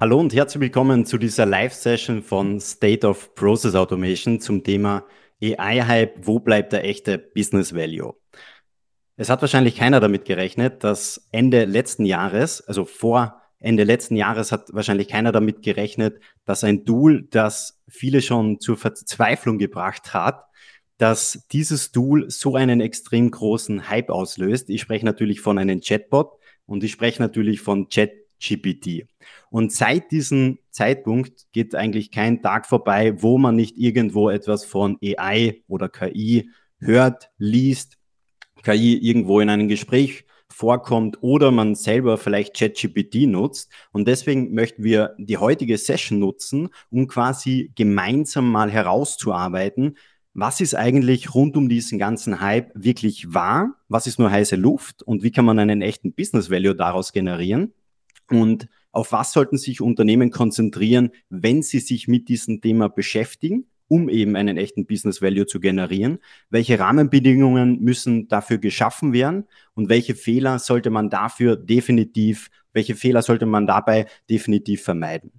Hallo und herzlich willkommen zu dieser Live-Session von State of Process Automation zum Thema AI-Hype, wo bleibt der echte Business Value? Es hat wahrscheinlich keiner damit gerechnet, dass Ende letzten Jahres, also vor Ende letzten Jahres hat wahrscheinlich keiner damit gerechnet, dass ein Tool, das viele schon zur Verzweiflung gebracht hat, dass dieses Tool so einen extrem großen Hype auslöst. Ich spreche natürlich von einem Chatbot und ich spreche natürlich von ChatGPT. Und seit diesem Zeitpunkt geht eigentlich kein Tag vorbei, wo man nicht irgendwo etwas von AI oder KI hört, liest, KI irgendwo in einem Gespräch vorkommt oder man selber vielleicht ChatGPT nutzt. Und deswegen möchten wir die heutige Session nutzen, um quasi gemeinsam mal herauszuarbeiten, was ist eigentlich rund um diesen ganzen Hype wirklich wahr? Was ist nur heiße Luft? Und wie kann man einen echten Business Value daraus generieren? Und auf was sollten sich Unternehmen konzentrieren, wenn sie sich mit diesem Thema beschäftigen, um eben einen echten Business Value zu generieren? Welche Rahmenbedingungen müssen dafür geschaffen werden? Und welche Fehler sollte man dafür definitiv, welche Fehler sollte man dabei definitiv vermeiden?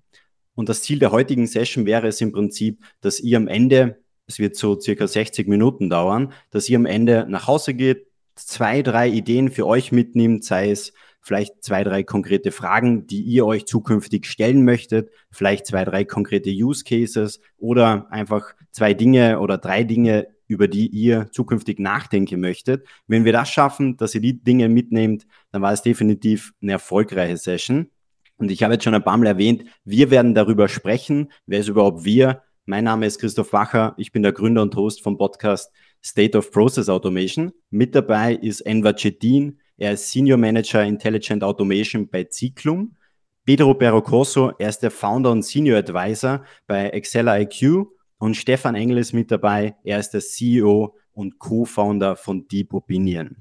Und das Ziel der heutigen Session wäre es im Prinzip, dass ihr am Ende es wird so circa 60 Minuten dauern, dass ihr am Ende nach Hause geht, zwei, drei Ideen für euch mitnimmt, sei es vielleicht zwei, drei konkrete Fragen, die ihr euch zukünftig stellen möchtet, vielleicht zwei, drei konkrete Use Cases oder einfach zwei Dinge oder drei Dinge, über die ihr zukünftig nachdenken möchtet. Wenn wir das schaffen, dass ihr die Dinge mitnehmt, dann war es definitiv eine erfolgreiche Session. Und ich habe jetzt schon ein paar Mal erwähnt, wir werden darüber sprechen. Wer ist überhaupt wir? Mein Name ist Christoph Wacher. Ich bin der Gründer und Host vom Podcast State of Process Automation. Mit dabei ist Enver Cetin. Er ist Senior Manager Intelligent Automation bei Cyclum. Pedro Berrocoso, er ist der Founder und Senior Advisor bei Excel IQ. Und Stefan Engel ist mit dabei. Er ist der CEO und Co-Founder von Deep Opinion.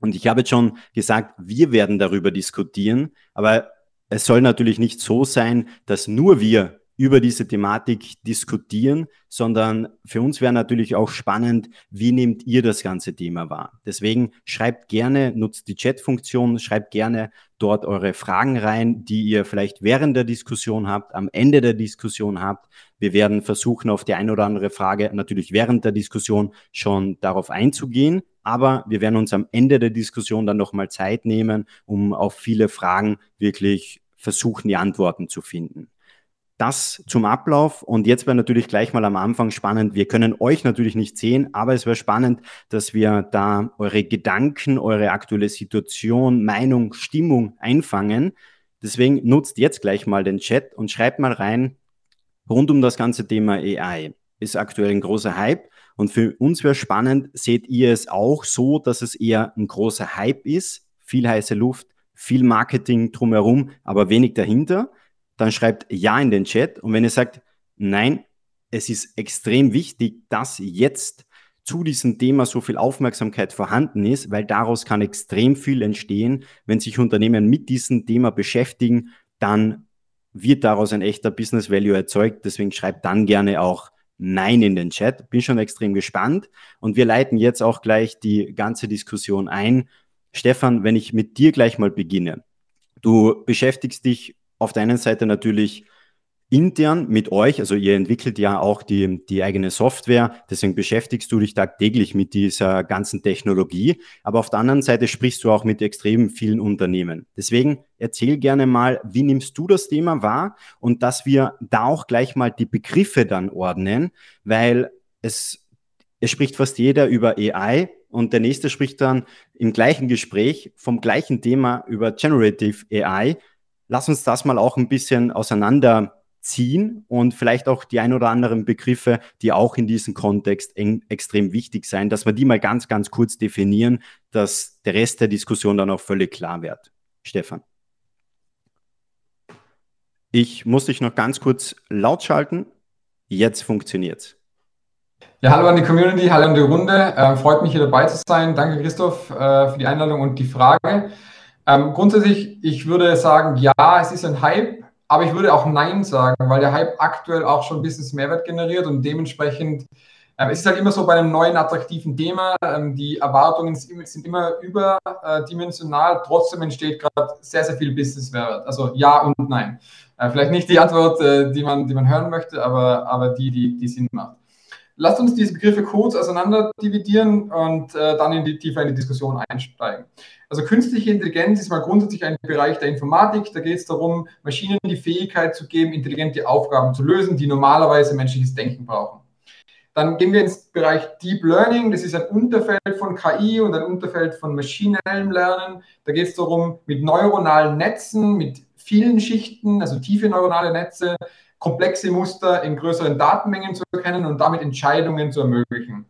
Und ich habe jetzt schon gesagt, wir werden darüber diskutieren, aber es soll natürlich nicht so sein, dass nur wir über diese Thematik diskutieren, sondern für uns wäre natürlich auch spannend, wie nehmt ihr das ganze Thema wahr? Deswegen schreibt gerne, nutzt die Chat-Funktion, schreibt gerne dort eure Fragen rein, die ihr vielleicht während der Diskussion habt, am Ende der Diskussion habt. Wir werden versuchen, auf die eine oder andere Frage natürlich während der Diskussion schon darauf einzugehen. Aber wir werden uns am Ende der Diskussion dann nochmal Zeit nehmen, um auf viele Fragen wirklich versuchen, die Antworten zu finden. Das zum Ablauf. Und jetzt wäre natürlich gleich mal am Anfang spannend. Wir können euch natürlich nicht sehen, aber es wäre spannend, dass wir da eure Gedanken, eure aktuelle Situation, Meinung, Stimmung einfangen. Deswegen nutzt jetzt gleich mal den Chat und schreibt mal rein rund um das ganze Thema AI. Ist aktuell ein großer Hype. Und für uns wäre spannend, seht ihr es auch so, dass es eher ein großer Hype ist, viel heiße Luft, viel Marketing drumherum, aber wenig dahinter? Dann schreibt Ja in den Chat. Und wenn ihr sagt, nein, es ist extrem wichtig, dass jetzt zu diesem Thema so viel Aufmerksamkeit vorhanden ist, weil daraus kann extrem viel entstehen. Wenn sich Unternehmen mit diesem Thema beschäftigen, dann wird daraus ein echter Business Value erzeugt. Deswegen schreibt dann gerne auch Nein in den Chat. Bin schon extrem gespannt. Und wir leiten jetzt auch gleich die ganze Diskussion ein. Stefan, wenn ich mit dir gleich mal beginne. Du beschäftigst dich auf der einen Seite natürlich intern mit euch, also ihr entwickelt ja auch die, die eigene Software, deswegen beschäftigst du dich tagtäglich mit dieser ganzen Technologie, aber auf der anderen Seite sprichst du auch mit extrem vielen Unternehmen. Deswegen erzähl gerne mal, wie nimmst du das Thema wahr? Und dass wir da auch gleich mal die Begriffe dann ordnen, weil es, es spricht fast jeder über AI und der nächste spricht dann im gleichen Gespräch vom gleichen Thema über Generative AI lass uns das mal auch ein bisschen auseinanderziehen und vielleicht auch die ein oder anderen Begriffe, die auch in diesem Kontext extrem wichtig sein, dass wir die mal ganz, ganz kurz definieren, dass der Rest der Diskussion dann auch völlig klar wird. Stefan. Ich muss dich noch ganz kurz laut schalten. Jetzt funktioniert's. Ja, hallo an die Community, hallo an die Runde. Äh, freut mich hier dabei zu sein. Danke, Christoph, äh, für die Einladung und die Frage. Ähm, grundsätzlich, ich würde sagen, ja, es ist ein Hype, aber ich würde auch Nein sagen, weil der Hype aktuell auch schon Business Mehrwert generiert und dementsprechend Ähm, es ist halt immer so bei einem neuen, attraktiven Thema, ähm, die Erwartungen sind immer überdimensional, trotzdem entsteht gerade sehr, sehr viel Business-Wert. Also ja und nein. Äh, vielleicht nicht die Antwort, äh, die, man, die man hören möchte, aber, aber die, die, die Sinn macht. Lasst uns diese Begriffe kurz auseinander dividieren und äh, dann in die, tiefer in die Diskussion einsteigen. Also künstliche Intelligenz ist mal grundsätzlich ein Bereich der Informatik. Da geht es darum, Maschinen die Fähigkeit zu geben, intelligente Aufgaben zu lösen, die normalerweise menschliches Denken brauchen. Dann gehen wir ins Bereich Deep Learning. Das ist ein Unterfeld von KI und ein Unterfeld von maschinellem Lernen. Da geht es darum, mit neuronalen Netzen, mit vielen Schichten, also tiefe neuronale Netze, komplexe Muster in größeren Datenmengen zu erkennen und damit Entscheidungen zu ermöglichen.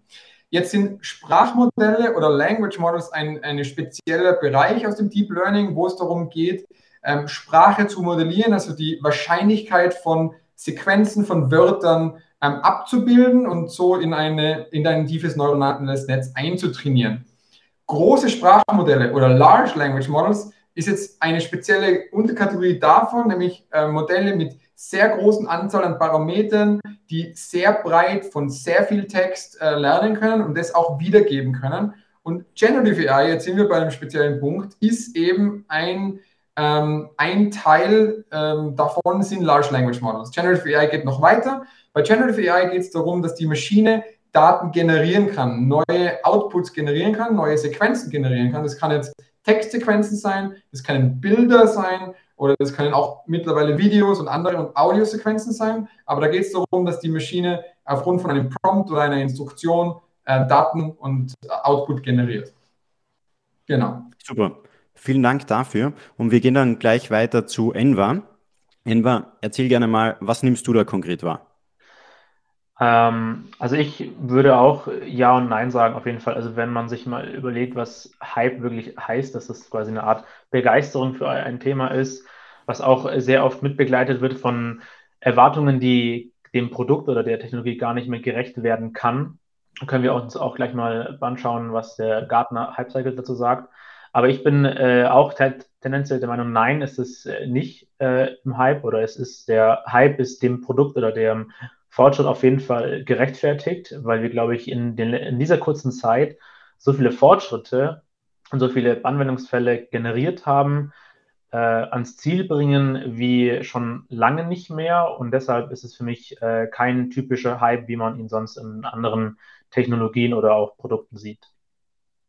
Jetzt sind Sprachmodelle oder Language Models ein, ein spezieller Bereich aus dem Deep Learning, wo es darum geht, ähm, Sprache zu modellieren, also die Wahrscheinlichkeit von Sequenzen von Wörtern ähm, abzubilden und so in, eine, in ein tiefes neuronales Netz einzutrainieren. Große Sprachmodelle oder Large Language Models ist jetzt eine spezielle Unterkategorie davon, nämlich äh, Modelle mit sehr großen Anzahl an Parametern, die sehr breit von sehr viel Text äh, lernen können und das auch wiedergeben können. Und Generative AI, jetzt sind wir bei einem speziellen Punkt, ist eben ein, ähm, ein Teil ähm, davon sind Large Language Models. Generative AI geht noch weiter. Bei Generative AI geht es darum, dass die Maschine Daten generieren kann, neue Outputs generieren kann, neue Sequenzen generieren kann. Das kann jetzt Textsequenzen sein, das können Bilder sein oder das können auch mittlerweile Videos und andere Audiosequenzen sein. Aber da geht es darum, dass die Maschine aufgrund von einem Prompt oder einer Instruktion äh, Daten und Output generiert. Genau. Super. Vielen Dank dafür. Und wir gehen dann gleich weiter zu Enva. Enva, erzähl gerne mal, was nimmst du da konkret wahr? Ähm, also ich würde auch Ja und Nein sagen, auf jeden Fall. Also wenn man sich mal überlegt, was Hype wirklich heißt, dass das quasi eine Art Begeisterung für ein Thema ist, was auch sehr oft mitbegleitet wird von Erwartungen, die dem Produkt oder der Technologie gar nicht mehr gerecht werden kann, können wir uns auch gleich mal anschauen, was der Gartner Hype Cycle dazu sagt. Aber ich bin äh, auch tendenziell der Meinung, nein, es ist äh, nicht äh, im Hype oder es ist der Hype ist dem Produkt oder dem Fortschritt auf jeden Fall gerechtfertigt, weil wir, glaube ich, in, den, in dieser kurzen Zeit so viele Fortschritte und so viele Anwendungsfälle generiert haben, äh, ans Ziel bringen wie schon lange nicht mehr. Und deshalb ist es für mich äh, kein typischer Hype, wie man ihn sonst in anderen Technologien oder auch Produkten sieht.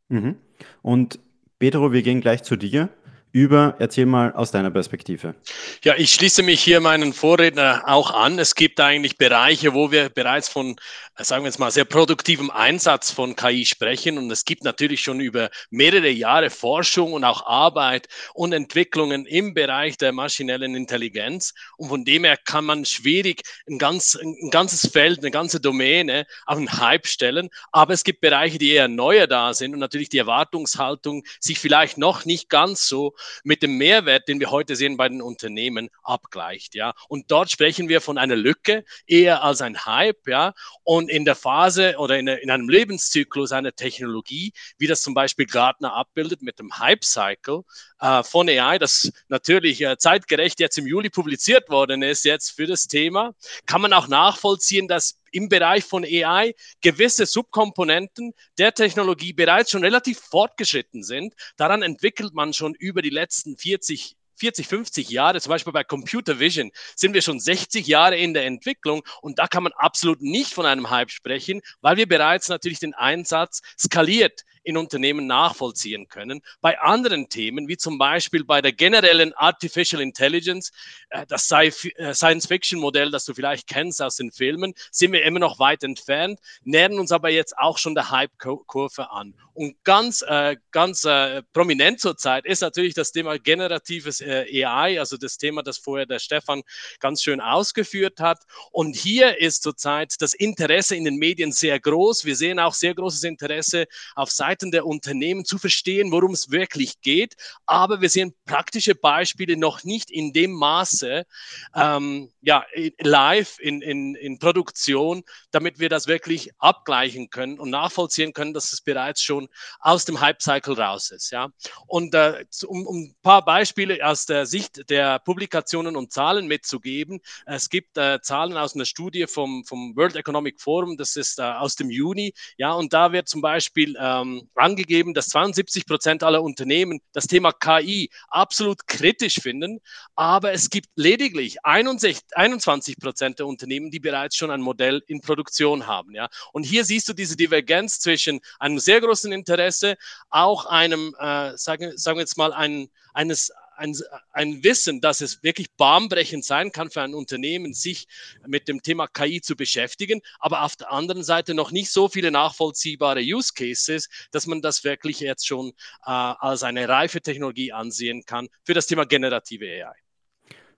Mhm. Und Pedro, wir gehen gleich zu dir über. Erzähl mal aus deiner Perspektive. Ja, ich schließe mich hier meinen Vorredner auch an. Es gibt eigentlich Bereiche, wo wir bereits von, sagen wir jetzt mal, sehr produktivem Einsatz von KI sprechen. Und es gibt natürlich schon über mehrere Jahre Forschung und auch Arbeit und Entwicklungen im Bereich der maschinellen Intelligenz. Und von dem her kann man schwierig ein, ganz, ein ganzes Feld, eine ganze Domäne auf einen Hype stellen. Aber es gibt Bereiche, die eher neuer da sind und natürlich die Erwartungshaltung sich vielleicht noch nicht ganz so mit dem Mehrwert, den wir heute sehen bei den Unternehmen, abgleicht. Ja, und dort sprechen wir von einer Lücke eher als ein Hype. Ja, und in der Phase oder in, in einem Lebenszyklus einer Technologie, wie das zum Beispiel Gartner abbildet mit dem Hype-Cycle äh, von AI, das natürlich äh, zeitgerecht jetzt im Juli publiziert worden ist, jetzt für das Thema, kann man auch nachvollziehen, dass im Bereich von AI gewisse Subkomponenten der Technologie bereits schon relativ fortgeschritten sind. Daran entwickelt man schon über die letzten 40 40, 50 Jahre, zum Beispiel bei Computer Vision, sind wir schon 60 Jahre in der Entwicklung und da kann man absolut nicht von einem Hype sprechen, weil wir bereits natürlich den Einsatz skaliert in Unternehmen nachvollziehen können. Bei anderen Themen, wie zum Beispiel bei der generellen Artificial Intelligence, äh, das äh, Science-Fiction-Modell, das du vielleicht kennst aus den Filmen, sind wir immer noch weit entfernt, nähern uns aber jetzt auch schon der Hype-Kurve an. Und ganz, äh, ganz prominent zurzeit ist natürlich das Thema generatives AI, also das Thema, das vorher der Stefan ganz schön ausgeführt hat. Und hier ist zurzeit das Interesse in den Medien sehr groß. Wir sehen auch sehr großes Interesse auf Seiten Seiten der Unternehmen zu verstehen, worum es wirklich geht. Aber wir sehen praktische Beispiele noch nicht in dem Maße ähm, ja, live in, in, in Produktion, damit wir das wirklich abgleichen können und nachvollziehen können, dass es bereits schon aus dem Hype-Cycle raus ist. Ja? Und äh, um, um ein paar Beispiele aus der Sicht der Publikationen und Zahlen mitzugeben, es gibt äh, Zahlen aus einer Studie vom, vom World Economic Forum, das ist äh, aus dem Juni, ja, und da wird zum Beispiel ähm, angegeben, dass 72 Prozent aller Unternehmen das Thema KI absolut kritisch finden, aber es gibt lediglich 61, 21 Prozent der Unternehmen, die bereits schon ein Modell in Produktion haben, ja. Und hier siehst du diese Divergenz zwischen einem sehr großen Interesse, auch einem, äh, sagen, sagen wir jetzt mal, ein, eines ein, ein Wissen, dass es wirklich bahnbrechend sein kann für ein Unternehmen, sich mit dem Thema KI zu beschäftigen, aber auf der anderen Seite noch nicht so viele nachvollziehbare Use Cases, dass man das wirklich jetzt schon äh, als eine reife Technologie ansehen kann für das Thema generative AI.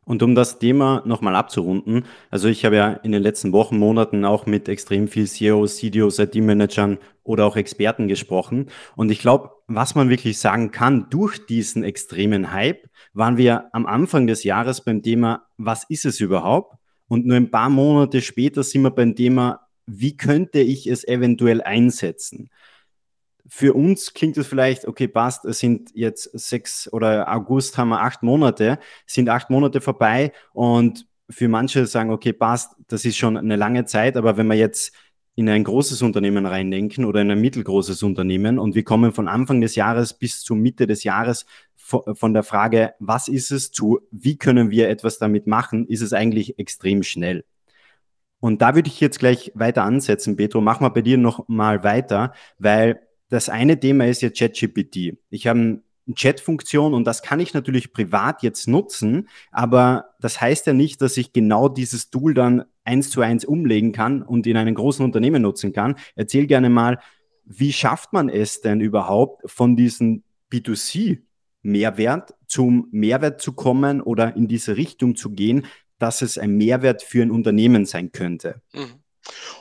Und um das Thema nochmal abzurunden, also ich habe ja in den letzten Wochen, Monaten auch mit extrem viel CEOs, CDOs, IT-Managern oder auch Experten gesprochen. Und ich glaube, was man wirklich sagen kann, durch diesen extremen Hype waren wir am Anfang des Jahres beim Thema, was ist es überhaupt? Und nur ein paar Monate später sind wir beim Thema, wie könnte ich es eventuell einsetzen? Für uns klingt es vielleicht, okay, passt, es sind jetzt sechs oder August haben wir acht Monate, sind acht Monate vorbei und für manche sagen, okay, passt, das ist schon eine lange Zeit, aber wenn wir jetzt in ein großes Unternehmen reindenken oder in ein mittelgroßes Unternehmen und wir kommen von Anfang des Jahres bis zur Mitte des Jahres von der Frage, was ist es zu, wie können wir etwas damit machen, ist es eigentlich extrem schnell. Und da würde ich jetzt gleich weiter ansetzen, Petro. Mach mal bei dir noch mal weiter, weil das eine Thema ist ja ChatGPT. Ich habe eine Chat-Funktion und das kann ich natürlich privat jetzt nutzen, aber das heißt ja nicht, dass ich genau dieses Tool dann eins zu eins umlegen kann und in einem großen Unternehmen nutzen kann. Erzähl gerne mal, wie schafft man es denn überhaupt von diesem B2C Mehrwert zum Mehrwert zu kommen oder in diese Richtung zu gehen, dass es ein Mehrwert für ein Unternehmen sein könnte? Mhm.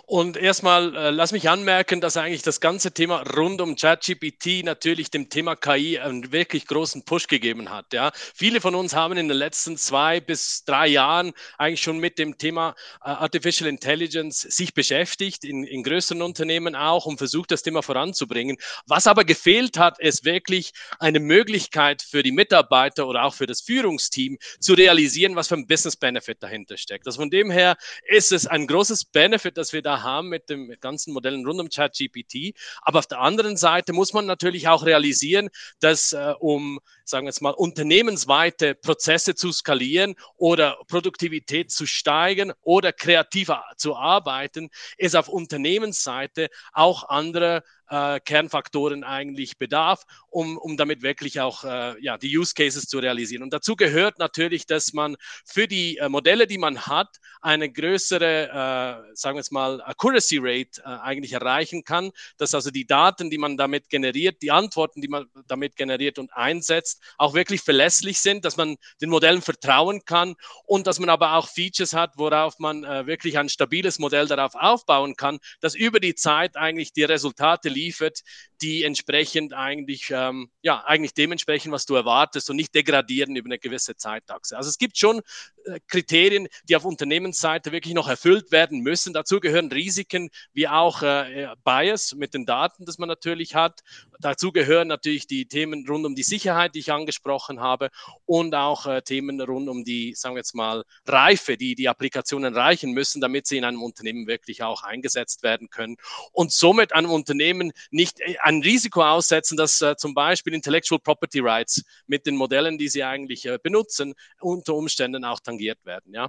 Und erstmal äh, lass mich anmerken, dass eigentlich das ganze Thema rund um ChatGPT natürlich dem Thema KI einen wirklich großen Push gegeben hat. Ja. Viele von uns haben in den letzten zwei bis drei Jahren eigentlich schon mit dem Thema äh, Artificial Intelligence sich beschäftigt, in, in größeren Unternehmen auch, und versucht, das Thema voranzubringen. Was aber gefehlt hat, ist wirklich eine Möglichkeit für die Mitarbeiter oder auch für das Führungsteam zu realisieren, was für ein Business Benefit dahinter steckt. Also von dem her ist es ein großes Benefit, das wir da haben mit den ganzen Modellen rund um ChatGPT. Aber auf der anderen Seite muss man natürlich auch realisieren, dass äh, um, sagen wir jetzt mal, unternehmensweite Prozesse zu skalieren oder Produktivität zu steigern oder kreativer zu arbeiten, es auf Unternehmensseite auch andere äh, Kernfaktoren eigentlich bedarf, um, um damit wirklich auch äh, ja, die Use Cases zu realisieren. Und dazu gehört natürlich, dass man für die äh, Modelle, die man hat, eine größere, äh, sagen wir jetzt mal, Accuracy Rate äh, eigentlich erreichen kann, dass also die Daten, die man damit generiert, die Antworten, die man damit generiert und einsetzt, auch wirklich verlässlich sind, dass man den Modellen vertrauen kann und dass man aber auch Features hat, worauf man äh, wirklich ein stabiles Modell darauf aufbauen kann, das über die Zeit eigentlich die Resultate liefert, die entsprechend eigentlich, ähm, ja, eigentlich dementsprechend, was du erwartest und nicht degradieren über eine gewisse Zeitachse. Also es gibt schon äh, Kriterien, die auf Unternehmensseite wirklich noch erfüllt werden müssen. Dazu gehören Risiken wie auch äh, Bias mit den Daten, das man natürlich hat. Dazu gehören natürlich die Themen rund um die Sicherheit, die ich angesprochen habe und auch äh, Themen rund um die, sagen wir jetzt mal, Reife, die die Applikationen reichen müssen, damit sie in einem Unternehmen wirklich auch eingesetzt werden können und somit einem Unternehmen nicht äh, ein Risiko aussetzen, dass äh, zum Beispiel Intellectual Property Rights mit den Modellen, die sie eigentlich äh, benutzen, unter Umständen auch tangiert werden, ja.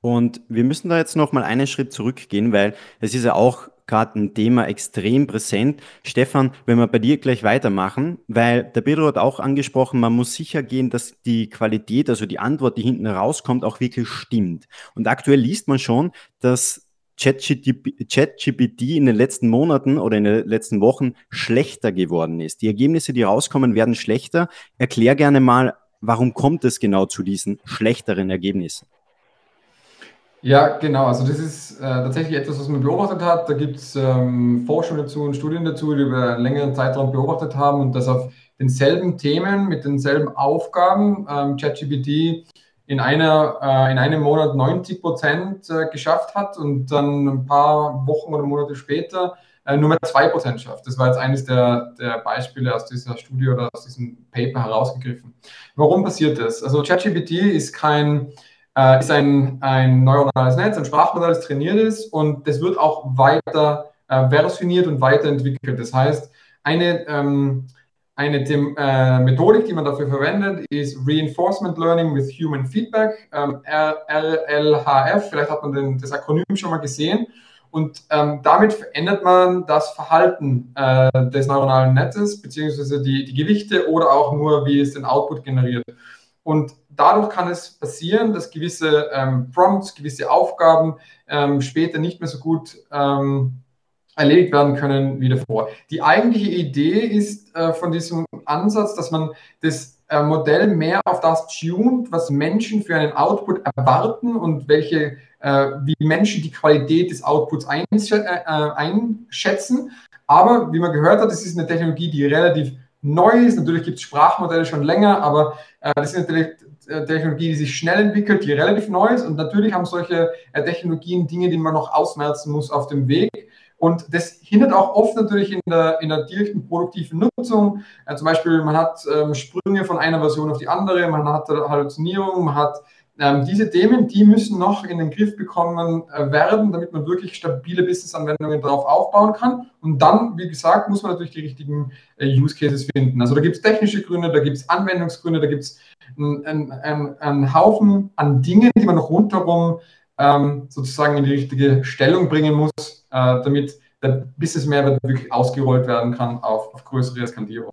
Und wir müssen da jetzt noch mal einen Schritt zurückgehen, weil es ist ja auch gerade ein Thema extrem präsent. Stefan, wenn wir bei dir gleich weitermachen, weil der Pedro hat auch angesprochen, man muss sicher gehen, dass die Qualität, also die Antwort, die hinten rauskommt, auch wirklich stimmt. Und aktuell liest man schon, dass ChatGPT in den letzten Monaten oder in den letzten Wochen schlechter geworden ist. Die Ergebnisse, die rauskommen, werden schlechter. Erklär gerne mal, warum kommt es genau zu diesen schlechteren Ergebnissen? Ja, genau. Also das ist äh, tatsächlich etwas, was man beobachtet hat. Da gibt es ähm, Forschung dazu und Studien dazu, die über einen längeren Zeitraum beobachtet haben und das auf denselben Themen mit denselben Aufgaben ähm, ChatGPT in, einer, äh, in einem Monat 90 Prozent äh, geschafft hat und dann ein paar Wochen oder Monate später äh, nur mehr 2 Prozent schafft. Das war jetzt eines der, der Beispiele aus dieser Studie oder aus diesem Paper herausgegriffen. Warum passiert das? Also ChatGPT ist kein äh, ist ein, ein neuronales Netz, ein Sprachmodell, das trainiert ist und das wird auch weiter äh, versioniert und weiterentwickelt. Das heißt, eine, ähm, eine dem, äh, Methodik, die man dafür verwendet, ist Reinforcement Learning with Human Feedback, ähm, RLHF. Vielleicht hat man den, das Akronym schon mal gesehen. Und ähm, damit verändert man das Verhalten äh, des neuronalen Netzes, beziehungsweise die, die Gewichte oder auch nur, wie es den Output generiert. Und dadurch kann es passieren, dass gewisse ähm, Prompts, gewisse Aufgaben ähm, später nicht mehr so gut ähm, erledigt werden können wie davor. Die eigentliche Idee ist äh, von diesem Ansatz, dass man das äh, Modell mehr auf das tuned, was Menschen für einen Output erwarten und welche, äh, wie Menschen die Qualität des Outputs einsch äh, einschätzen. Aber wie man gehört hat, es ist eine Technologie, die relativ neu ist. Natürlich gibt es Sprachmodelle schon länger, aber äh, das ist natürlich äh, Technologie, die sich schnell entwickelt, die relativ neu ist. Und natürlich haben solche äh, Technologien Dinge, die man noch ausmerzen muss auf dem Weg. Und das hindert auch oft natürlich in der, in der direkten produktiven Nutzung. Äh, zum Beispiel, man hat ähm, Sprünge von einer Version auf die andere, man hat Halluzinierung, man hat ähm, diese Themen, die müssen noch in den Griff bekommen äh, werden, damit man wirklich stabile Business-Anwendungen darauf aufbauen kann. Und dann, wie gesagt, muss man natürlich die richtigen äh, Use Cases finden. Also da gibt es technische Gründe, da gibt es Anwendungsgründe, da gibt es einen ein, ein Haufen an Dingen, die man noch rundherum ähm, sozusagen in die richtige Stellung bringen muss, äh, damit der Business-Mehrwert wirklich ausgerollt werden kann auf, auf größere Skalierung.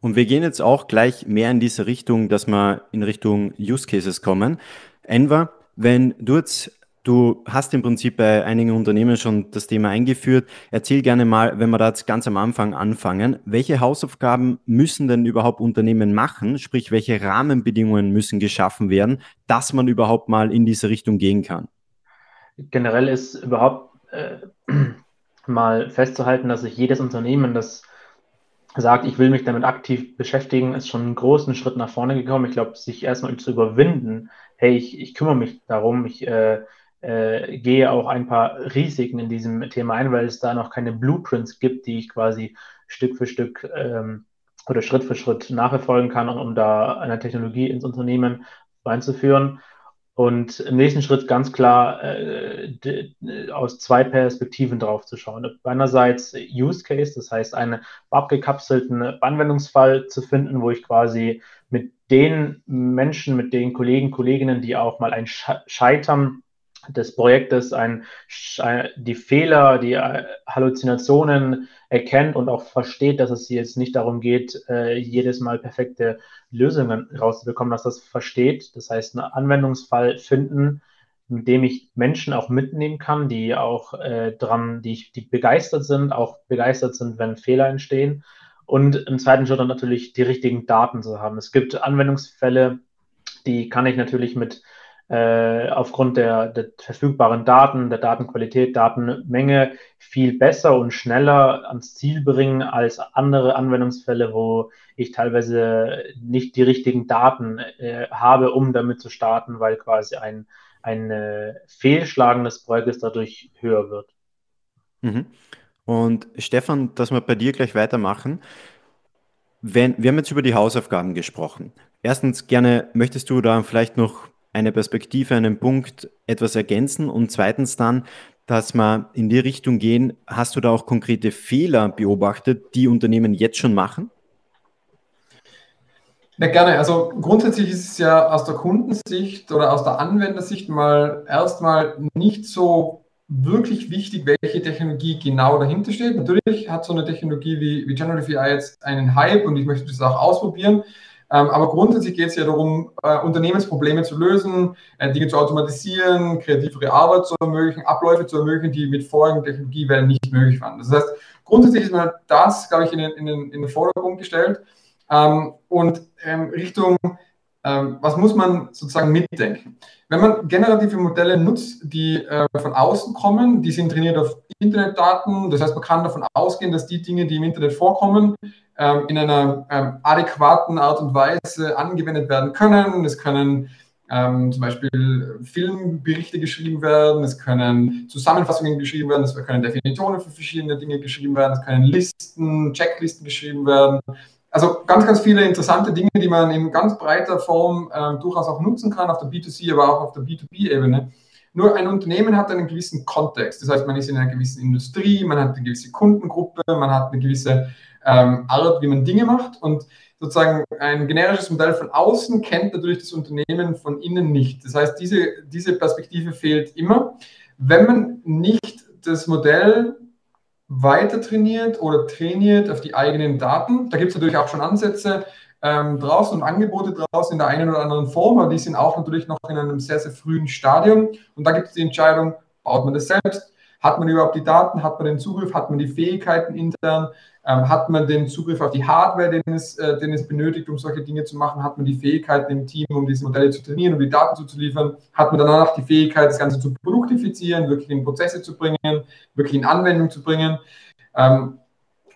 Und wir gehen jetzt auch gleich mehr in diese Richtung, dass wir in Richtung Use Cases kommen. Enver, wenn du jetzt Du hast im Prinzip bei einigen Unternehmen schon das Thema eingeführt. Erzähl gerne mal, wenn wir da jetzt ganz am Anfang anfangen, welche Hausaufgaben müssen denn überhaupt Unternehmen machen? Sprich, welche Rahmenbedingungen müssen geschaffen werden, dass man überhaupt mal in diese Richtung gehen kann? Generell ist überhaupt äh, mal festzuhalten, dass sich jedes Unternehmen, das sagt, ich will mich damit aktiv beschäftigen, ist schon einen großen Schritt nach vorne gekommen. Ich glaube, sich erstmal zu überwinden, hey, ich, ich kümmere mich darum, ich äh, äh, gehe auch ein paar Risiken in diesem Thema ein, weil es da noch keine Blueprints gibt, die ich quasi Stück für Stück ähm, oder Schritt für Schritt nachverfolgen kann, um da eine Technologie ins Unternehmen reinzuführen. Und im nächsten Schritt ganz klar äh, aus zwei Perspektiven drauf zu schauen. Einerseits Use Case, das heißt einen abgekapselten Anwendungsfall zu finden, wo ich quasi mit den Menschen, mit den Kollegen, Kolleginnen, die auch mal ein Scheitern des Projektes ein, die Fehler, die äh, Halluzinationen erkennt und auch versteht, dass es jetzt nicht darum geht, äh, jedes Mal perfekte Lösungen rauszubekommen, dass das versteht. Das heißt, einen Anwendungsfall finden, mit dem ich Menschen auch mitnehmen kann, die auch äh, dran, die, die begeistert sind, auch begeistert sind, wenn Fehler entstehen. Und im zweiten Schritt dann natürlich die richtigen Daten zu haben. Es gibt Anwendungsfälle, die kann ich natürlich mit äh, aufgrund der, der, verfügbaren Daten, der Datenqualität, Datenmenge viel besser und schneller ans Ziel bringen als andere Anwendungsfälle, wo ich teilweise nicht die richtigen Daten äh, habe, um damit zu starten, weil quasi ein, ein äh, Fehlschlagen des Projektes dadurch höher wird. Mhm. Und Stefan, dass wir bei dir gleich weitermachen. Wenn, wir haben jetzt über die Hausaufgaben gesprochen. Erstens gerne, möchtest du da vielleicht noch eine Perspektive, einen Punkt etwas ergänzen und zweitens dann, dass wir in die Richtung gehen, hast du da auch konkrete Fehler beobachtet, die Unternehmen jetzt schon machen? Ja, gerne. Also grundsätzlich ist es ja aus der Kundensicht oder aus der Anwendersicht mal erstmal nicht so wirklich wichtig, welche Technologie genau dahinter steht. Natürlich hat so eine Technologie wie, wie Generative AI jetzt einen Hype und ich möchte das auch ausprobieren. Ähm, aber grundsätzlich geht es ja darum, äh, Unternehmensprobleme zu lösen, äh, Dinge zu automatisieren, kreativere Arbeit zu ermöglichen, Abläufe zu ermöglichen, die mit vorigen Technologiewellen nicht möglich waren. Das heißt, grundsätzlich ist man das, glaube ich, in den, in den, in den Vordergrund gestellt. Ähm, und ähm, Richtung was muss man sozusagen mitdenken? Wenn man generative Modelle nutzt, die äh, von außen kommen, die sind trainiert auf Internetdaten, das heißt, man kann davon ausgehen, dass die Dinge, die im Internet vorkommen, ähm, in einer ähm, adäquaten Art und Weise angewendet werden können. Es können ähm, zum Beispiel Filmberichte geschrieben werden, es können Zusammenfassungen geschrieben werden, es können Definitionen für verschiedene Dinge geschrieben werden, es können Listen, Checklisten geschrieben werden. Also ganz, ganz viele interessante Dinge, die man in ganz breiter Form äh, durchaus auch nutzen kann, auf der B2C, aber auch auf der B2B-Ebene. Nur ein Unternehmen hat einen gewissen Kontext. Das heißt, man ist in einer gewissen Industrie, man hat eine gewisse Kundengruppe, man hat eine gewisse ähm, Art, wie man Dinge macht. Und sozusagen ein generisches Modell von außen kennt natürlich das Unternehmen von innen nicht. Das heißt, diese, diese Perspektive fehlt immer. Wenn man nicht das Modell weiter trainiert oder trainiert auf die eigenen Daten, da gibt es natürlich auch schon Ansätze ähm, draußen und Angebote draußen in der einen oder anderen Form, aber die sind auch natürlich noch in einem sehr, sehr frühen Stadium. Und da gibt es die Entscheidung, baut man das selbst? Hat man überhaupt die Daten? Hat man den Zugriff? Hat man die Fähigkeiten intern? Ähm, hat man den Zugriff auf die Hardware, den es, äh, den es benötigt, um solche Dinge zu machen? Hat man die Fähigkeiten im Team, um diese Modelle zu trainieren, um die Daten zuzuliefern? Hat man danach die Fähigkeit, das Ganze zu produktifizieren, wirklich in Prozesse zu bringen, wirklich in Anwendung zu bringen? Ähm,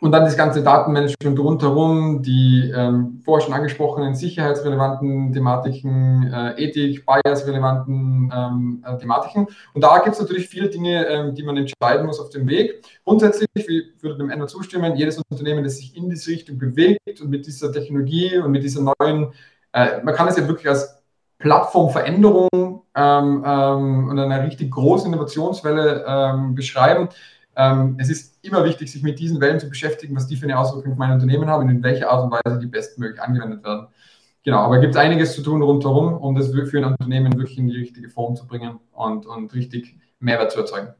und dann das ganze Datenmanagement rundherum, die ähm, vorher schon angesprochenen sicherheitsrelevanten Thematiken, äh, Ethik, biasrelevanten ähm, äh, Thematiken. Und da gibt es natürlich viele Dinge, ähm, die man entscheiden muss auf dem Weg. Grundsätzlich, ich würde dem Ende zustimmen, jedes Unternehmen, das sich in diese Richtung bewegt und mit dieser Technologie und mit dieser neuen, äh, man kann es ja wirklich als Plattformveränderung ähm, ähm, und eine richtig große Innovationswelle ähm, beschreiben. Ähm, es ist immer wichtig, sich mit diesen Wellen zu beschäftigen, was die für eine Auswirkung auf mein Unternehmen haben und in welcher Art und Weise die bestmöglich angewendet werden. Genau, aber es gibt einiges zu tun rundherum, um das für ein Unternehmen wirklich in die richtige Form zu bringen und, und richtig Mehrwert zu erzeugen.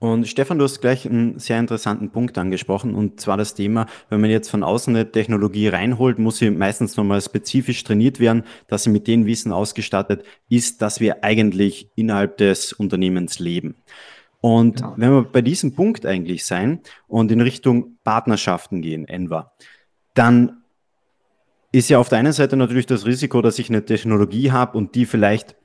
Und Stefan, du hast gleich einen sehr interessanten Punkt angesprochen, und zwar das Thema, wenn man jetzt von außen eine Technologie reinholt, muss sie meistens nochmal spezifisch trainiert werden, dass sie mit dem Wissen ausgestattet ist, dass wir eigentlich innerhalb des Unternehmens leben. Und genau. wenn wir bei diesem Punkt eigentlich sein und in Richtung Partnerschaften gehen, Enver, dann ist ja auf der einen Seite natürlich das Risiko, dass ich eine Technologie habe und die vielleicht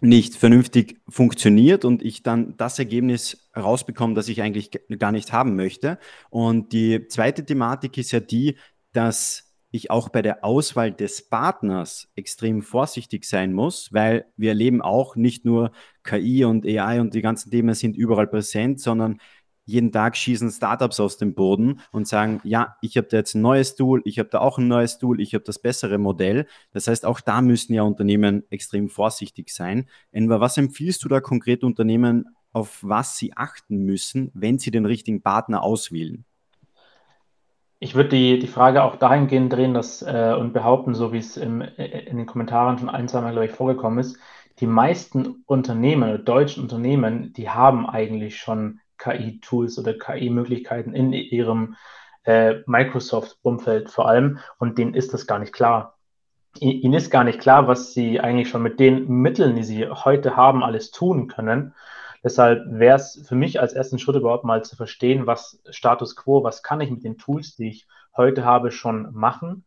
nicht vernünftig funktioniert und ich dann das Ergebnis rausbekomme, das ich eigentlich gar nicht haben möchte. Und die zweite Thematik ist ja die, dass ich auch bei der Auswahl des Partners extrem vorsichtig sein muss, weil wir erleben auch nicht nur KI und AI und die ganzen Themen sind überall präsent, sondern jeden Tag schießen Startups aus dem Boden und sagen, ja, ich habe da jetzt ein neues Tool, ich habe da auch ein neues Tool, ich habe das bessere Modell. Das heißt, auch da müssen ja Unternehmen extrem vorsichtig sein. Enver, was empfiehlst du da konkret Unternehmen, auf was sie achten müssen, wenn sie den richtigen Partner auswählen? Ich würde die, die Frage auch dahingehend drehen dass, äh, und behaupten, so wie es im, äh, in den Kommentaren schon ein, zweimal, glaube ich, vorgekommen ist, die meisten Unternehmen, deutschen Unternehmen, die haben eigentlich schon KI-Tools oder KI-Möglichkeiten in ihrem äh, Microsoft-Umfeld vor allem und denen ist das gar nicht klar. Ihnen ist gar nicht klar, was sie eigentlich schon mit den Mitteln, die sie heute haben, alles tun können. Deshalb wäre es für mich als ersten Schritt überhaupt mal zu verstehen, was Status quo, was kann ich mit den Tools, die ich heute habe, schon machen.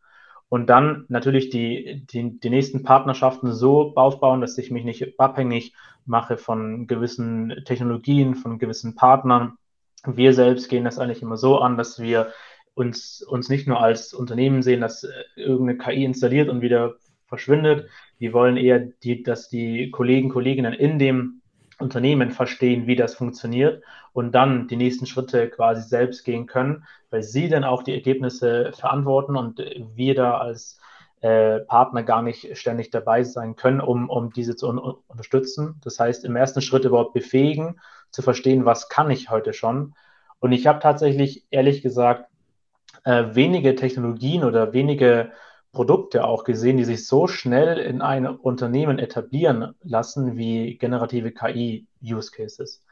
Und dann natürlich die, die, die nächsten Partnerschaften so aufbauen, dass ich mich nicht abhängig mache von gewissen Technologien, von gewissen Partnern. Wir selbst gehen das eigentlich immer so an, dass wir uns, uns nicht nur als Unternehmen sehen, das äh, irgendeine KI installiert und wieder verschwindet. Wir wollen eher, die, dass die Kollegen, Kolleginnen in dem Unternehmen verstehen, wie das funktioniert und dann die nächsten Schritte quasi selbst gehen können, weil sie dann auch die Ergebnisse verantworten und wir da als äh, Partner gar nicht ständig dabei sein können, um, um diese zu un unterstützen. Das heißt, im ersten Schritt überhaupt befähigen, zu verstehen, was kann ich heute schon. Und ich habe tatsächlich, ehrlich gesagt, äh, wenige Technologien oder wenige Produkte auch gesehen, die sich so schnell in ein Unternehmen etablieren lassen wie generative KI-Use Cases.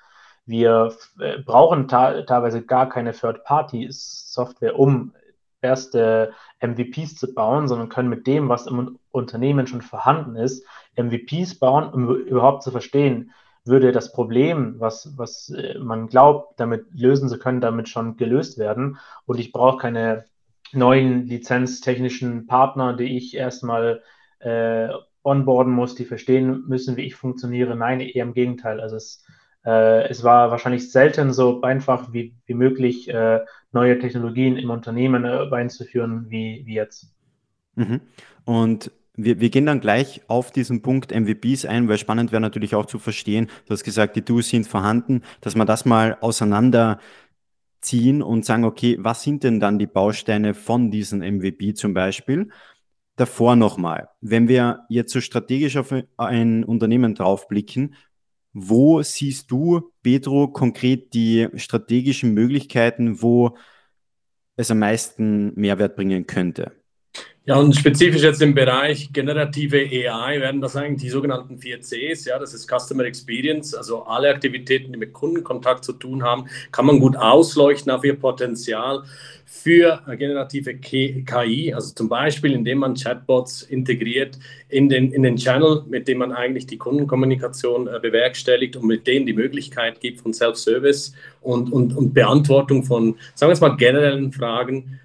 Wir äh, brauchen teilweise gar keine Third-Party-Software, um erste MVPs zu bauen, sondern können mit dem, was im Unternehmen schon vorhanden ist, MVPs bauen, um überhaupt zu verstehen, würde das Problem, was, was äh, man glaubt, damit lösen zu können, damit schon gelöst werden. Und ich brauche keine neuen lizenztechnischen Partner, die ich erstmal äh, onboarden muss, die verstehen müssen, wie ich funktioniere. Nein, eher im Gegenteil. Also es, äh, es war wahrscheinlich selten so einfach wie, wie möglich, äh, neue Technologien im Unternehmen äh, einzuführen wie, wie jetzt. Mhm. Und wir, wir gehen dann gleich auf diesen Punkt MVPs ein, weil spannend wäre natürlich auch zu verstehen, du hast gesagt, die Tools sind vorhanden, dass man das mal auseinanderziehen und sagen, okay, was sind denn dann die Bausteine von diesem MVP zum Beispiel? Davor nochmal, wenn wir jetzt so strategisch auf ein Unternehmen draufblicken, wo siehst du, Pedro, konkret die strategischen Möglichkeiten, wo es am meisten Mehrwert bringen könnte? Ja, und spezifisch jetzt im Bereich generative AI werden das eigentlich die sogenannten 4Cs, ja, das ist Customer Experience, also alle Aktivitäten, die mit Kundenkontakt zu tun haben, kann man gut ausleuchten auf ihr Potenzial für generative KI, also zum Beispiel, indem man Chatbots integriert in den, in den Channel, mit dem man eigentlich die Kundenkommunikation äh, bewerkstelligt und mit denen die Möglichkeit gibt von Self-Service und, und, und Beantwortung von, sagen wir es mal, generellen Fragen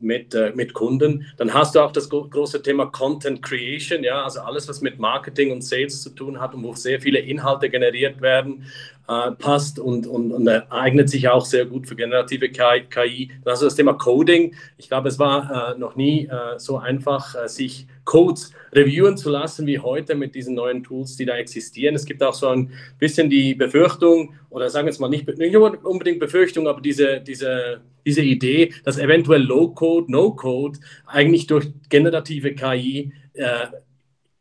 mit, äh, mit Kunden. Dann hast du auch das große Thema Content Creation, ja, also alles, was mit Marketing und Sales zu tun hat und wo sehr viele Inhalte generiert werden, äh, passt und, und, und eignet sich auch sehr gut für generative KI. Dann hast du das Thema Coding. Ich glaube, es war äh, noch nie äh, so einfach, äh, sich Codes reviewen zu lassen wie heute mit diesen neuen Tools, die da existieren. Es gibt auch so ein bisschen die Befürchtung, oder sagen wir es mal nicht, nicht unbedingt Befürchtung, aber diese, diese, diese Idee, dass eventuell Low-Code, No-Code eigentlich durch generative KI äh,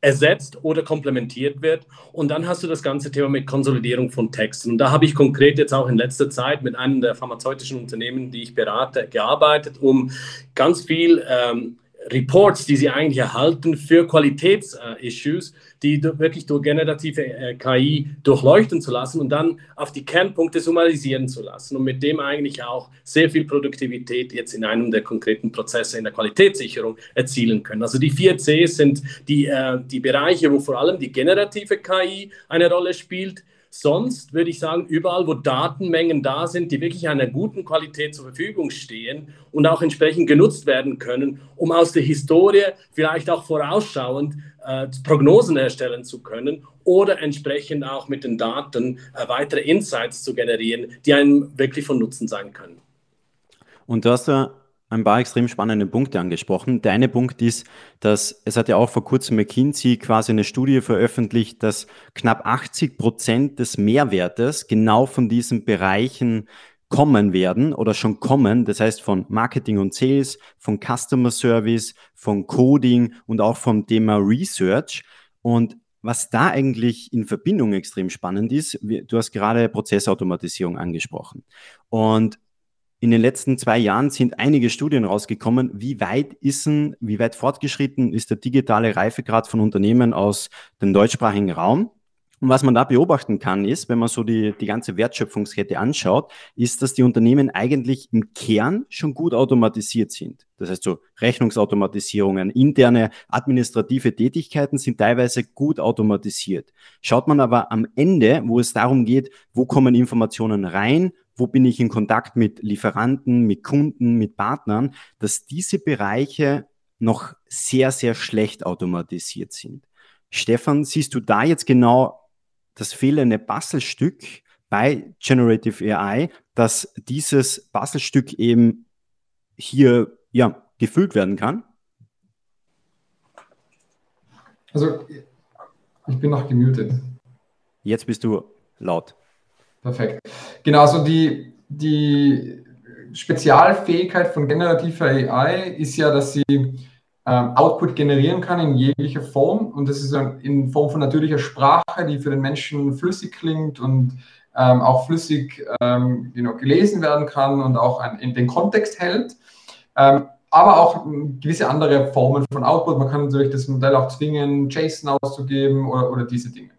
ersetzt oder komplementiert wird. Und dann hast du das ganze Thema mit Konsolidierung von Texten. Und da habe ich konkret jetzt auch in letzter Zeit mit einem der pharmazeutischen Unternehmen, die ich berate, gearbeitet, um ganz viel ähm, Reports, die sie eigentlich erhalten für Qualitätsissues, die wirklich durch generative äh, KI durchleuchten zu lassen und dann auf die Kernpunkte summarisieren zu lassen und mit dem eigentlich auch sehr viel Produktivität jetzt in einem der konkreten Prozesse in der Qualitätssicherung erzielen können. Also die vier Cs sind die, äh, die Bereiche, wo vor allem die generative KI eine Rolle spielt Sonst würde ich sagen, überall, wo Datenmengen da sind, die wirklich einer guten Qualität zur Verfügung stehen und auch entsprechend genutzt werden können, um aus der Historie vielleicht auch vorausschauend äh, Prognosen erstellen zu können oder entsprechend auch mit den Daten äh, weitere Insights zu generieren, die einem wirklich von Nutzen sein können. Und du hast ja ein paar extrem spannende Punkte angesprochen. Der eine Punkt ist, dass es hat ja auch vor kurzem McKinsey quasi eine Studie veröffentlicht, dass knapp 80 Prozent des Mehrwertes genau von diesen Bereichen kommen werden oder schon kommen. Das heißt von Marketing und Sales, von Customer Service, von Coding und auch vom Thema Research. Und was da eigentlich in Verbindung extrem spannend ist, du hast gerade Prozessautomatisierung angesprochen. Und in den letzten zwei Jahren sind einige Studien rausgekommen. Wie weit ist denn, wie weit fortgeschritten ist der digitale Reifegrad von Unternehmen aus dem deutschsprachigen Raum? Und was man da beobachten kann, ist, wenn man so die, die ganze Wertschöpfungskette anschaut, ist, dass die Unternehmen eigentlich im Kern schon gut automatisiert sind. Das heißt, so Rechnungsautomatisierungen, interne administrative Tätigkeiten sind teilweise gut automatisiert. Schaut man aber am Ende, wo es darum geht, wo kommen Informationen rein, wo bin ich in Kontakt mit Lieferanten, mit Kunden, mit Partnern, dass diese Bereiche noch sehr, sehr schlecht automatisiert sind. Stefan, siehst du da jetzt genau das fehlende Bastelstück bei Generative AI, dass dieses Bastelstück eben hier ja, gefüllt werden kann? Also, ich bin noch gemutet. Jetzt bist du laut. Perfekt. Genau, also die, die Spezialfähigkeit von generativer AI ist ja, dass sie ähm, Output generieren kann in jeglicher Form und das ist in Form von natürlicher Sprache, die für den Menschen flüssig klingt und ähm, auch flüssig ähm, you know, gelesen werden kann und auch ein, in den Kontext hält. Ähm, aber auch gewisse andere Formen von Output. Man kann natürlich das Modell auch zwingen, JSON auszugeben oder, oder diese Dinge.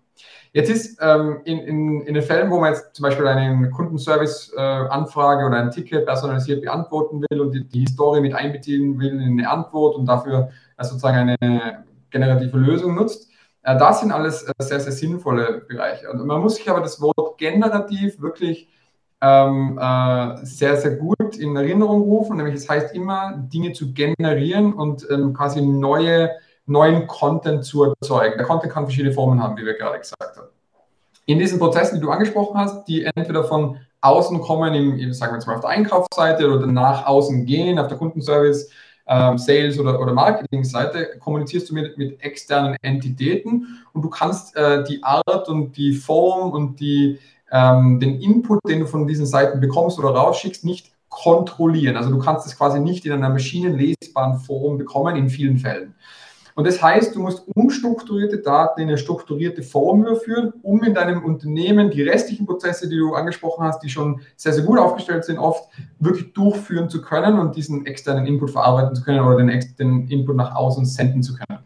Jetzt ist ähm, in, in, in den Fällen, wo man jetzt zum Beispiel eine Kundenservice-Anfrage äh, oder ein Ticket personalisiert beantworten will und die, die, Historie mit einbeziehen will in eine Antwort und dafür äh, sozusagen eine generative Lösung nutzt, äh, das sind alles äh, sehr, sehr sinnvolle Bereiche. Und man muss sich aber das Wort generativ wirklich ähm, äh, sehr, sehr gut in Erinnerung rufen. Nämlich es heißt immer, Dinge zu generieren und ähm, quasi neue neuen Content zu erzeugen. Der Content kann verschiedene Formen haben, wie wir gerade gesagt haben. In diesen Prozessen, die du angesprochen hast, die entweder von außen kommen, im, sagen wir jetzt mal auf der Einkaufsseite oder nach außen gehen, auf der Kundenservice, ähm, Sales- oder, oder Marketing-Seite, kommunizierst du mit, mit externen Entitäten und du kannst äh, die Art und die Form und die, ähm, den Input, den du von diesen Seiten bekommst oder rausschickst, nicht kontrollieren. Also du kannst es quasi nicht in einer maschinenlesbaren Form bekommen in vielen Fällen. Und das heißt, du musst unstrukturierte Daten in eine strukturierte Form überführen, um in deinem Unternehmen die restlichen Prozesse, die du angesprochen hast, die schon sehr, sehr gut aufgestellt sind, oft wirklich durchführen zu können und diesen externen Input verarbeiten zu können oder den, den Input nach außen senden zu können.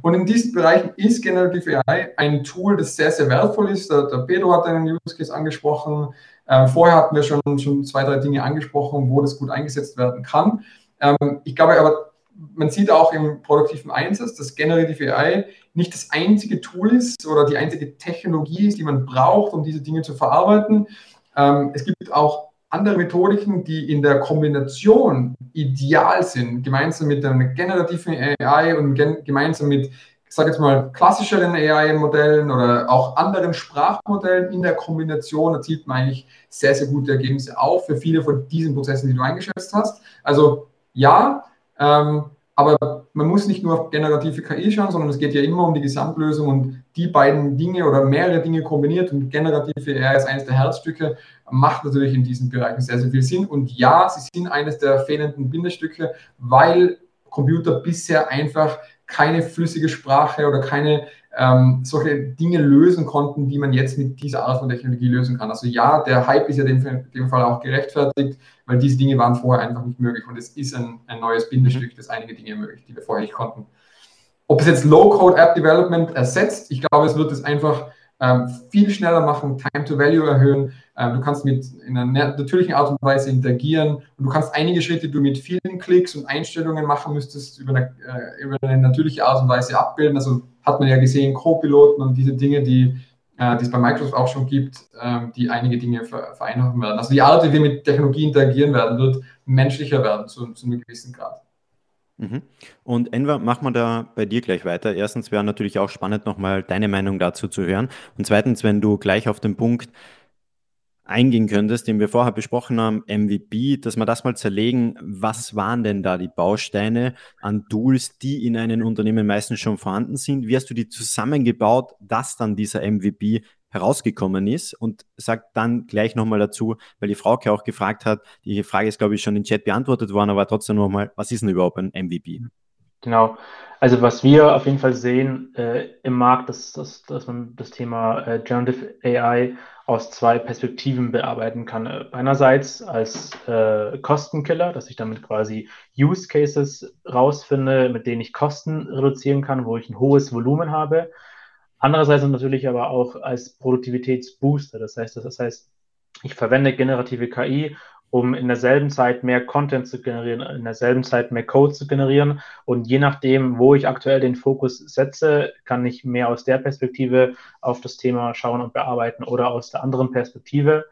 Und in diesen Bereichen ist Generative AI ein Tool, das sehr, sehr wertvoll ist. Der, der Pedro hat einen Use Case angesprochen. Äh, vorher hatten wir schon, schon zwei, drei Dinge angesprochen, wo das gut eingesetzt werden kann. Ähm, ich glaube aber, man sieht auch im produktiven Einsatz, dass Generative AI nicht das einzige Tool ist oder die einzige Technologie ist, die man braucht, um diese Dinge zu verarbeiten. Ähm, es gibt auch andere Methodiken, die in der Kombination ideal sind, gemeinsam mit einer generativen AI und gemeinsam mit, ich sage jetzt mal, klassischeren AI-Modellen oder auch anderen Sprachmodellen in der Kombination erzielt man eigentlich sehr, sehr gute Ergebnisse auch für viele von diesen Prozessen, die du eingeschätzt hast. Also ja, ähm, aber man muss nicht nur auf generative KI schauen, sondern es geht ja immer um die Gesamtlösung und die beiden Dinge oder mehrere Dinge kombiniert und generative AI ist eines der Herzstücke, macht natürlich in diesen Bereichen sehr, sehr viel Sinn. Und ja, sie sind eines der fehlenden Bindestücke, weil Computer bisher einfach keine flüssige Sprache oder keine ähm, solche Dinge lösen konnten, die man jetzt mit dieser Art von Technologie lösen kann. Also ja, der Hype ist ja in dem, dem Fall auch gerechtfertigt, weil diese Dinge waren vorher einfach nicht möglich und es ist ein, ein neues Bindestück, das einige Dinge ermöglicht, die wir vorher nicht konnten. Ob es jetzt Low-Code-App-Development ersetzt, ich glaube, es wird es einfach ähm, viel schneller machen, Time to Value erhöhen. Ähm, du kannst mit in einer natürlichen Art und Weise interagieren und du kannst einige Schritte, die du mit vielen Klicks und Einstellungen machen müsstest, über eine, äh, über eine natürliche Art und Weise abbilden. Also hat man ja gesehen, Co-Piloten und diese Dinge, die, äh, die es bei Microsoft auch schon gibt, äh, die einige Dinge vereinfachen werden. Also die Art, wie wir mit Technologie interagieren werden, wird menschlicher werden zu, zu einem gewissen Grad. Mhm. Und Enver, machen wir da bei dir gleich weiter. Erstens wäre natürlich auch spannend, nochmal deine Meinung dazu zu hören. Und zweitens, wenn du gleich auf den Punkt eingehen könntest, den wir vorher besprochen haben, MVP, dass wir das mal zerlegen, was waren denn da die Bausteine an Tools, die in einem Unternehmen meistens schon vorhanden sind? Wie hast du die zusammengebaut, dass dann dieser MVP herausgekommen ist und sagt dann gleich nochmal dazu, weil die Frauke auch gefragt hat, die Frage ist, glaube ich, schon im Chat beantwortet worden, aber trotzdem nochmal, was ist denn überhaupt ein MVP? Genau. Also was wir auf jeden Fall sehen äh, im Markt, dass, dass man das Thema äh, Generative AI aus zwei Perspektiven bearbeiten kann. Einerseits als äh, Kostenkiller, dass ich damit quasi Use Cases rausfinde, mit denen ich Kosten reduzieren kann, wo ich ein hohes Volumen habe. Andererseits natürlich aber auch als Produktivitätsbooster. Das heißt, das heißt, ich verwende generative KI, um in derselben Zeit mehr Content zu generieren, in derselben Zeit mehr Code zu generieren. Und je nachdem, wo ich aktuell den Fokus setze, kann ich mehr aus der Perspektive auf das Thema schauen und bearbeiten oder aus der anderen Perspektive.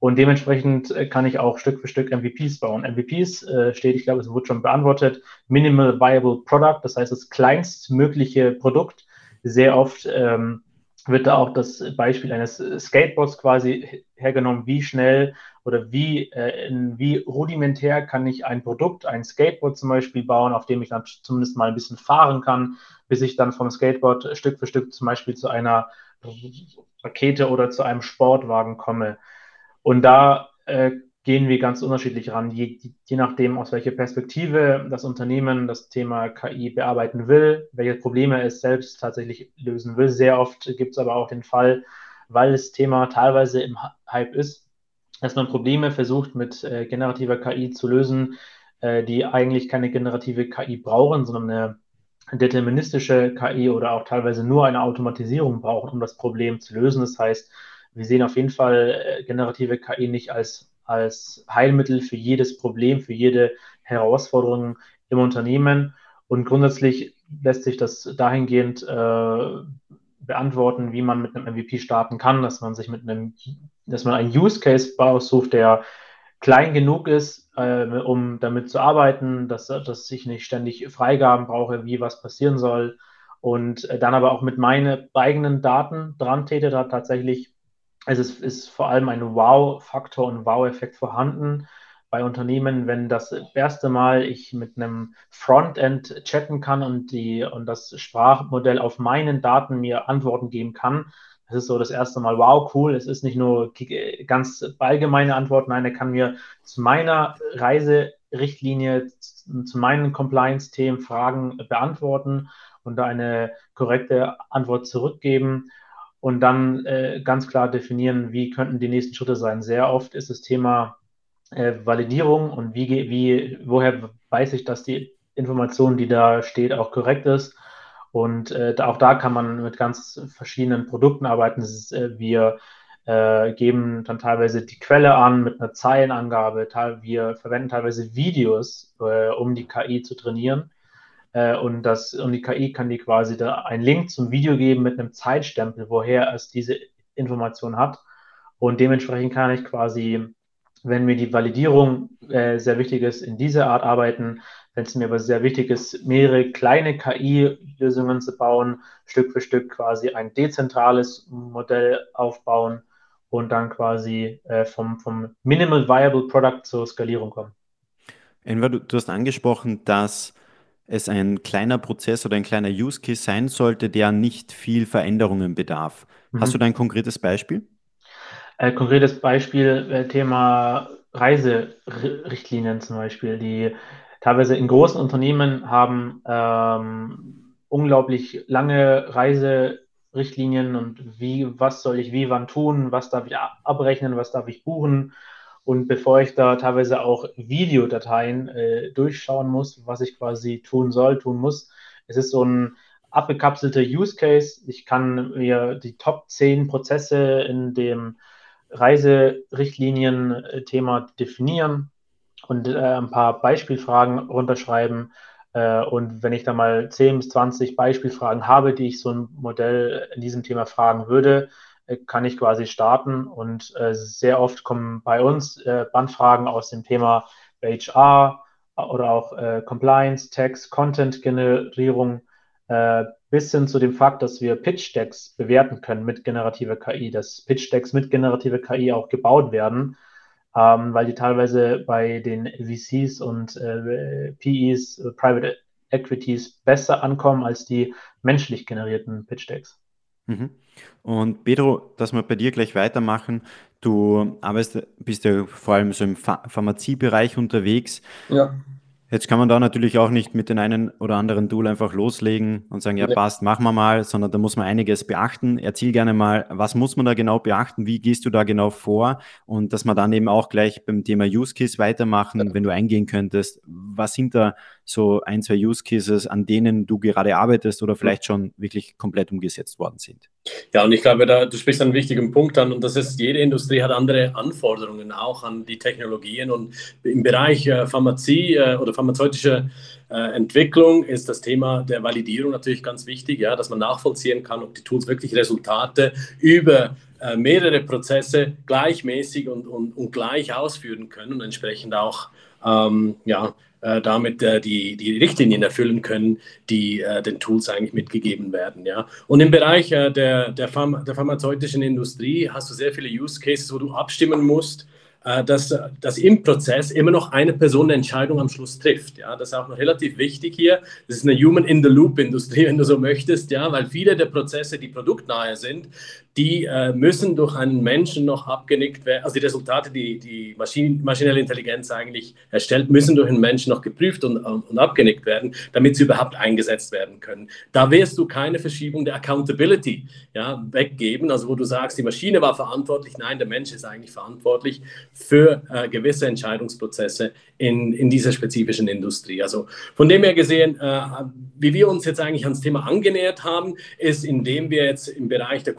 Und dementsprechend äh, kann ich auch Stück für Stück MVPs bauen. MVPs äh, steht, ich glaube, es wurde schon beantwortet, Minimal Viable Product, das heißt das kleinstmögliche Produkt sehr oft ähm, wird da auch das Beispiel eines Skateboards quasi hergenommen, wie schnell oder wie, äh, wie rudimentär kann ich ein Produkt, ein Skateboard zum Beispiel bauen, auf dem ich dann zumindest mal ein bisschen fahren kann, bis ich dann vom Skateboard Stück für Stück zum Beispiel zu einer Rakete oder zu einem Sportwagen komme. Und da äh, gehen wir ganz unterschiedlich ran, je, je nachdem, aus welcher Perspektive das Unternehmen das Thema KI bearbeiten will, welche Probleme es selbst tatsächlich lösen will. Sehr oft gibt es aber auch den Fall, weil das Thema teilweise im Hype ist, dass man Probleme versucht mit äh, generativer KI zu lösen, äh, die eigentlich keine generative KI brauchen, sondern eine deterministische KI oder auch teilweise nur eine Automatisierung brauchen, um das Problem zu lösen. Das heißt, wir sehen auf jeden Fall äh, generative KI nicht als als Heilmittel für jedes Problem, für jede Herausforderung im Unternehmen. Und grundsätzlich lässt sich das dahingehend äh, beantworten, wie man mit einem MVP starten kann, dass man sich mit einem, dass man einen Use Case aussucht, der klein genug ist, äh, um damit zu arbeiten, dass, dass ich nicht ständig Freigaben brauche, wie was passieren soll und äh, dann aber auch mit meinen eigenen Daten dran täte, da tatsächlich es ist, vor allem ein Wow-Faktor und Wow-Effekt vorhanden bei Unternehmen, wenn das erste Mal ich mit einem Frontend chatten kann und, die, und das Sprachmodell auf meinen Daten mir Antworten geben kann. Das ist so das erste Mal, wow, cool. Es ist nicht nur ganz allgemeine Antworten, nein, er kann mir zu meiner Reiserichtlinie, zu meinen Compliance-Themen Fragen beantworten und eine korrekte Antwort zurückgeben und dann äh, ganz klar definieren, wie könnten die nächsten Schritte sein. Sehr oft ist das Thema äh, Validierung und wie, wie, woher weiß ich, dass die Information, die da steht, auch korrekt ist. Und äh, auch da kann man mit ganz verschiedenen Produkten arbeiten. Ist, äh, wir äh, geben dann teilweise die Quelle an mit einer Zeilenangabe. Wir verwenden teilweise Videos, äh, um die KI zu trainieren. Äh, und, das, und die KI kann die quasi da einen Link zum Video geben mit einem Zeitstempel, woher es diese Information hat. Und dementsprechend kann ich quasi, wenn mir die Validierung äh, sehr wichtig ist, in dieser Art arbeiten. Wenn es mir aber sehr wichtig ist, mehrere kleine KI-Lösungen zu bauen, Stück für Stück quasi ein dezentrales Modell aufbauen und dann quasi äh, vom, vom Minimal Viable Product zur Skalierung kommen. Enver, du, du hast angesprochen, dass es ein kleiner Prozess oder ein kleiner Use Case sein sollte, der nicht viel Veränderungen bedarf. Mhm. Hast du da ein konkretes Beispiel? Äh, konkretes Beispiel, äh, Thema Reiserichtlinien zum Beispiel, die teilweise in großen Unternehmen haben ähm, unglaublich lange Reiserichtlinien und wie, was soll ich wie wann tun, was darf ich abrechnen, was darf ich buchen und bevor ich da teilweise auch Videodateien äh, durchschauen muss, was ich quasi tun soll, tun muss, es ist so ein abgekapselter Use Case. Ich kann mir die Top 10 Prozesse in dem Reiserichtlinien-Thema definieren und äh, ein paar Beispielfragen runterschreiben. Äh, und wenn ich da mal 10 bis 20 Beispielfragen habe, die ich so ein Modell in diesem Thema fragen würde, äh, kann ich quasi starten. Und äh, sehr oft kommen bei uns äh, Bandfragen aus dem Thema HR oder auch äh, Compliance, Tax, Content-Generierung äh, bis hin zu dem Fakt, dass wir Pitch-Decks bewerten können mit generativer KI, dass Pitch-Decks mit generativer KI auch gebaut werden, ähm, weil die teilweise bei den VCs und äh, PEs, Private Equities, besser ankommen als die menschlich generierten Pitch-Decks. Mhm. Und Pedro, dass wir bei dir gleich weitermachen. Du arbeitest, bist ja vor allem so im Pharmaziebereich unterwegs. Ja. Jetzt kann man da natürlich auch nicht mit den einen oder anderen Tool einfach loslegen und sagen, ja, passt, machen wir mal, sondern da muss man einiges beachten. Erzähl gerne mal, was muss man da genau beachten? Wie gehst du da genau vor? Und dass wir dann eben auch gleich beim Thema Use Case weitermachen, wenn du eingehen könntest. Was sind da so ein, zwei Use Cases, an denen du gerade arbeitest oder vielleicht schon wirklich komplett umgesetzt worden sind. Ja, und ich glaube, da, du sprichst einen wichtigen Punkt an und das ist, jede Industrie hat andere Anforderungen auch an die Technologien und im Bereich äh, Pharmazie äh, oder pharmazeutische äh, Entwicklung ist das Thema der Validierung natürlich ganz wichtig, ja, dass man nachvollziehen kann, ob die Tools wirklich Resultate über äh, mehrere Prozesse gleichmäßig und, und, und gleich ausführen können und entsprechend auch ähm, ja, äh, damit äh, die, die Richtlinien erfüllen können, die äh, den Tools eigentlich mitgegeben werden. Ja? Und im Bereich äh, der, der, Pharma, der pharmazeutischen Industrie hast du sehr viele Use Cases, wo du abstimmen musst, dass, dass im Prozess immer noch eine Person eine Entscheidung am Schluss trifft. Ja, das ist auch noch relativ wichtig hier. Das ist eine Human-in-the-Loop-Industrie, wenn du so möchtest, ja, weil viele der Prozesse, die produktnahe sind, die äh, müssen durch einen Menschen noch abgenickt werden. Also die Resultate, die die Maschinen, maschinelle Intelligenz eigentlich erstellt, müssen durch einen Menschen noch geprüft und, und abgenickt werden, damit sie überhaupt eingesetzt werden können. Da wirst du keine Verschiebung der Accountability ja, weggeben, also wo du sagst, die Maschine war verantwortlich. Nein, der Mensch ist eigentlich verantwortlich für äh, gewisse Entscheidungsprozesse in, in dieser spezifischen Industrie. Also von dem her gesehen, äh, wie wir uns jetzt eigentlich ans Thema angenähert haben, ist, indem wir jetzt im Bereich der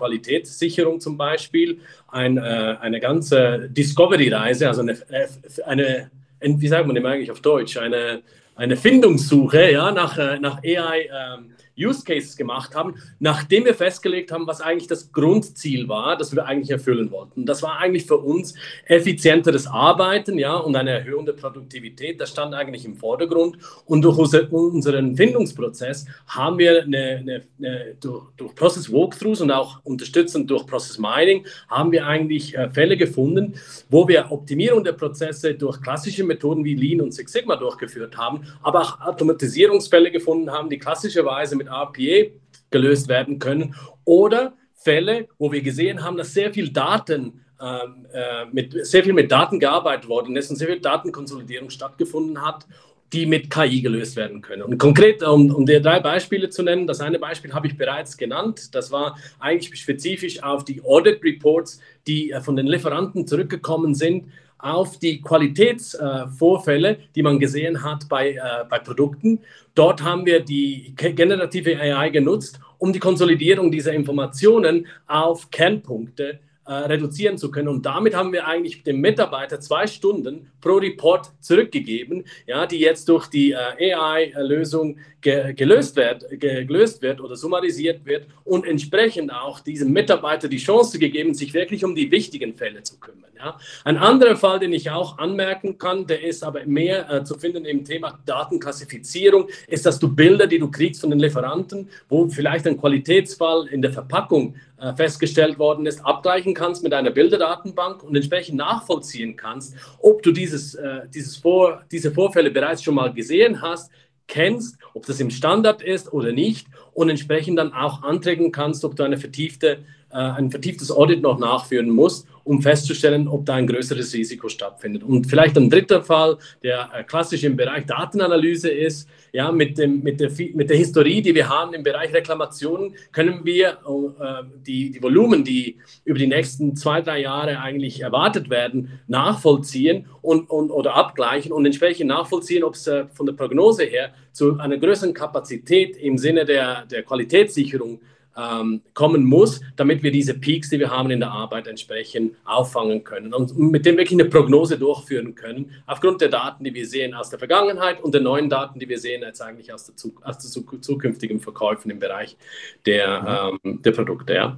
Qualitätssicherung zum Beispiel ein, äh, eine ganze Discovery-Reise, also eine, äh, eine, wie sagt man dem eigentlich auf Deutsch, eine eine Findungssuche ja, nach, äh, nach AI ähm, Use Cases gemacht haben, nachdem wir festgelegt haben, was eigentlich das Grundziel war, das wir eigentlich erfüllen wollten. Das war eigentlich für uns effizienteres Arbeiten ja, und eine Erhöhung der Produktivität. Das stand eigentlich im Vordergrund. Und durch unseren Findungsprozess haben wir eine, eine, eine, durch, durch Process Walkthroughs und auch unterstützend durch Process Mining haben wir eigentlich äh, Fälle gefunden, wo wir Optimierung der Prozesse durch klassische Methoden wie Lean und Six Sigma durchgeführt haben, aber auch Automatisierungsfälle gefunden haben, die klassischerweise mit mit RPA gelöst werden können oder Fälle, wo wir gesehen haben, dass sehr viel Daten ähm, äh, mit sehr viel mit Daten gearbeitet worden ist und sehr viel Datenkonsolidierung stattgefunden hat, die mit KI gelöst werden können. Und konkret, um, um dir drei Beispiele zu nennen, das eine Beispiel habe ich bereits genannt. Das war eigentlich spezifisch auf die Audit Reports, die äh, von den Lieferanten zurückgekommen sind auf die Qualitätsvorfälle, die man gesehen hat bei, äh, bei Produkten. Dort haben wir die generative AI genutzt, um die Konsolidierung dieser Informationen auf Kernpunkte äh, reduzieren zu können. Und damit haben wir eigentlich dem Mitarbeiter zwei Stunden pro Report zurückgegeben, ja, die jetzt durch die äh, AI-Lösung ge gelöst, wird, ge gelöst wird oder summarisiert wird und entsprechend auch diesem Mitarbeiter die Chance gegeben, sich wirklich um die wichtigen Fälle zu kümmern. Ja. Ein anderer Fall, den ich auch anmerken kann, der ist aber mehr äh, zu finden im Thema Datenklassifizierung, ist, dass du Bilder, die du kriegst von den Lieferanten, wo vielleicht ein Qualitätsfall in der Verpackung festgestellt worden ist, abgleichen kannst mit einer Bilderdatenbank und entsprechend nachvollziehen kannst, ob du dieses, äh, dieses Vor, diese Vorfälle bereits schon mal gesehen hast, kennst, ob das im Standard ist oder nicht und entsprechend dann auch anträgen kannst, ob du eine vertiefte, äh, ein vertieftes Audit noch nachführen musst um festzustellen, ob da ein größeres Risiko stattfindet. Und vielleicht ein dritter Fall, der äh, klassisch im Bereich Datenanalyse ist, ja, mit, dem, mit, der, mit der Historie, die wir haben im Bereich Reklamationen, können wir äh, die, die Volumen, die über die nächsten zwei, drei Jahre eigentlich erwartet werden, nachvollziehen und, und, oder abgleichen und entsprechend nachvollziehen, ob es äh, von der Prognose her zu einer größeren Kapazität im Sinne der, der Qualitätssicherung ähm, kommen muss, damit wir diese Peaks, die wir haben in der Arbeit, entsprechend auffangen können und mit dem wirklich eine Prognose durchführen können, aufgrund der Daten, die wir sehen aus der Vergangenheit und der neuen Daten, die wir sehen jetzt eigentlich aus der, aus der zukünftigen Verkäufen im Bereich der, mhm. ähm, der Produkte. Ja.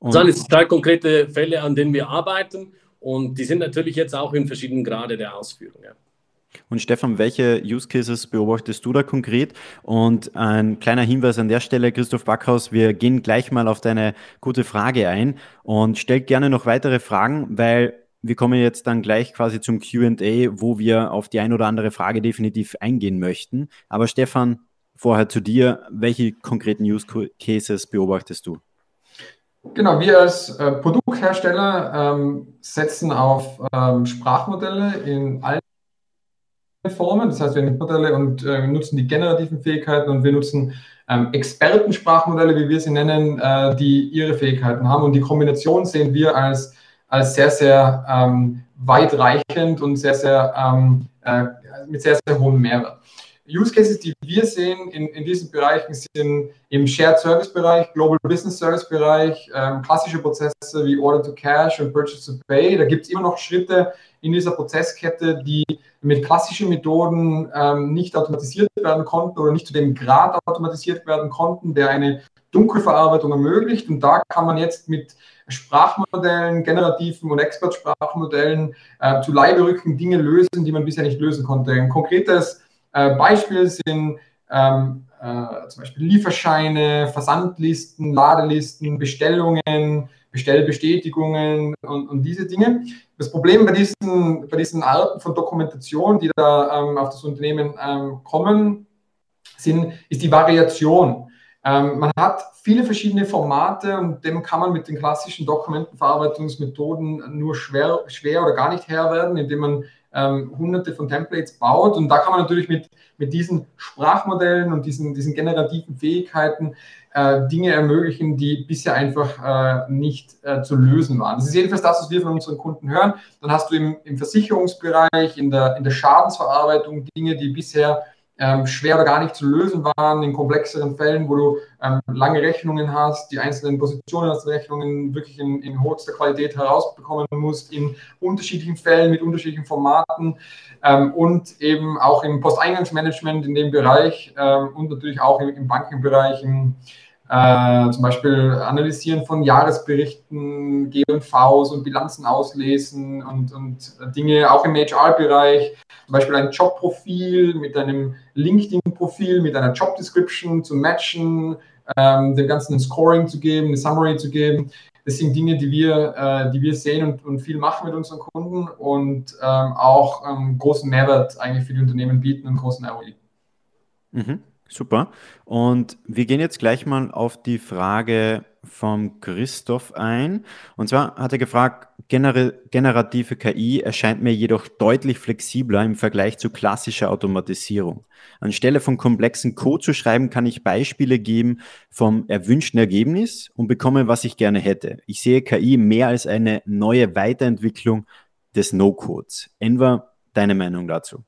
Und das sind jetzt drei konkrete Fälle, an denen wir arbeiten und die sind natürlich jetzt auch in verschiedenen Grade der Ausführung. Ja. Und Stefan, welche Use Cases beobachtest du da konkret? Und ein kleiner Hinweis an der Stelle, Christoph Backhaus, wir gehen gleich mal auf deine gute Frage ein und stellt gerne noch weitere Fragen, weil wir kommen jetzt dann gleich quasi zum QA, wo wir auf die ein oder andere Frage definitiv eingehen möchten. Aber Stefan, vorher zu dir, welche konkreten Use Cases beobachtest du? Genau, wir als äh, Produkthersteller ähm, setzen auf ähm, Sprachmodelle in allen Formen. Das heißt, wir haben Modelle und äh, nutzen die generativen Fähigkeiten und wir nutzen ähm, Expertensprachmodelle, wie wir sie nennen, äh, die ihre Fähigkeiten haben. Und die Kombination sehen wir als, als sehr, sehr ähm, weitreichend und sehr, sehr ähm, äh, mit sehr, sehr hohem Mehrwert. Use Cases, die wir sehen in, in diesen Bereichen, sind im Shared Service Bereich, Global Business Service Bereich, ähm, klassische Prozesse wie Order to Cash und Purchase to Pay. Da gibt es immer noch Schritte in dieser Prozesskette, die mit klassischen Methoden ähm, nicht automatisiert werden konnten oder nicht zu dem Grad automatisiert werden konnten, der eine Dunkelverarbeitung ermöglicht. Und da kann man jetzt mit Sprachmodellen, generativen und Expert-Sprachmodellen äh, zu Leiberücken Dinge lösen, die man bisher nicht lösen konnte. Ein konkretes äh, Beispiel sind ähm, äh, zum Beispiel Lieferscheine, Versandlisten, Ladelisten, Bestellungen, Bestellbestätigungen und, und diese Dinge. Das Problem bei diesen, bei diesen Arten von Dokumentation, die da ähm, auf das Unternehmen ähm, kommen, sind, ist die Variation. Ähm, man hat viele verschiedene Formate und dem kann man mit den klassischen Dokumentenverarbeitungsmethoden nur schwer, schwer oder gar nicht Herr werden, indem man ähm, hunderte von Templates baut. Und da kann man natürlich mit, mit diesen Sprachmodellen und diesen, diesen generativen Fähigkeiten äh, Dinge ermöglichen, die bisher einfach äh, nicht äh, zu lösen waren. Das ist jedenfalls das, was wir von unseren Kunden hören. Dann hast du im, im Versicherungsbereich, in der, in der Schadensverarbeitung Dinge, die bisher ähm, schwer oder gar nicht zu lösen waren, in komplexeren Fällen, wo du ähm, lange Rechnungen hast, die einzelnen Positionen aus den Rechnungen wirklich in, in höchster Qualität herausbekommen musst, in unterschiedlichen Fällen mit unterschiedlichen Formaten ähm, und eben auch im Posteingangsmanagement in dem Bereich ähm, und natürlich auch im, im Bankenbereich, im, äh, zum Beispiel Analysieren von Jahresberichten, G&Vs und Bilanzen auslesen und, und Dinge auch im HR-Bereich, zum Beispiel ein Jobprofil mit einem LinkedIn-Profil, mit einer Job-Description zu matchen, ähm, dem Ganzen ein Scoring zu geben, eine Summary zu geben. Das sind Dinge, die wir, äh, die wir sehen und, und viel machen mit unseren Kunden und ähm, auch ähm, großen Mehrwert eigentlich für die Unternehmen bieten und großen ROI. Mhm. Super. Und wir gehen jetzt gleich mal auf die Frage vom Christoph ein. Und zwar hat er gefragt, gener generative KI erscheint mir jedoch deutlich flexibler im Vergleich zu klassischer Automatisierung. Anstelle von komplexen Code zu schreiben, kann ich Beispiele geben vom erwünschten Ergebnis und bekomme, was ich gerne hätte. Ich sehe KI mehr als eine neue Weiterentwicklung des No-Codes. Enver, deine Meinung dazu?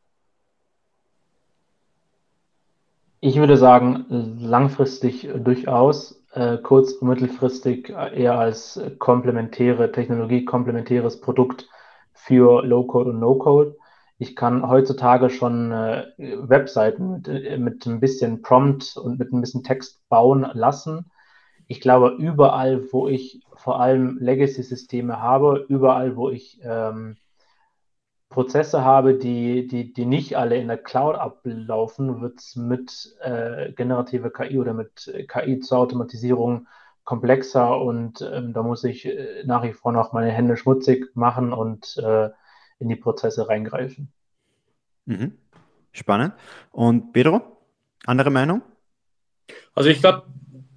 Ich würde sagen, langfristig durchaus, äh, kurz- und mittelfristig eher als komplementäre Technologie, komplementäres Produkt für Low-Code und No-Code. Ich kann heutzutage schon äh, Webseiten mit, äh, mit ein bisschen Prompt und mit ein bisschen Text bauen lassen. Ich glaube, überall, wo ich vor allem Legacy-Systeme habe, überall, wo ich ähm, Prozesse habe, die, die, die nicht alle in der Cloud ablaufen, wird es mit äh, generativer KI oder mit KI zur Automatisierung komplexer und ähm, da muss ich äh, nach wie vor noch meine Hände schmutzig machen und äh, in die Prozesse reingreifen. Mhm. Spannend. Und Pedro, andere Meinung? Also ich glaube,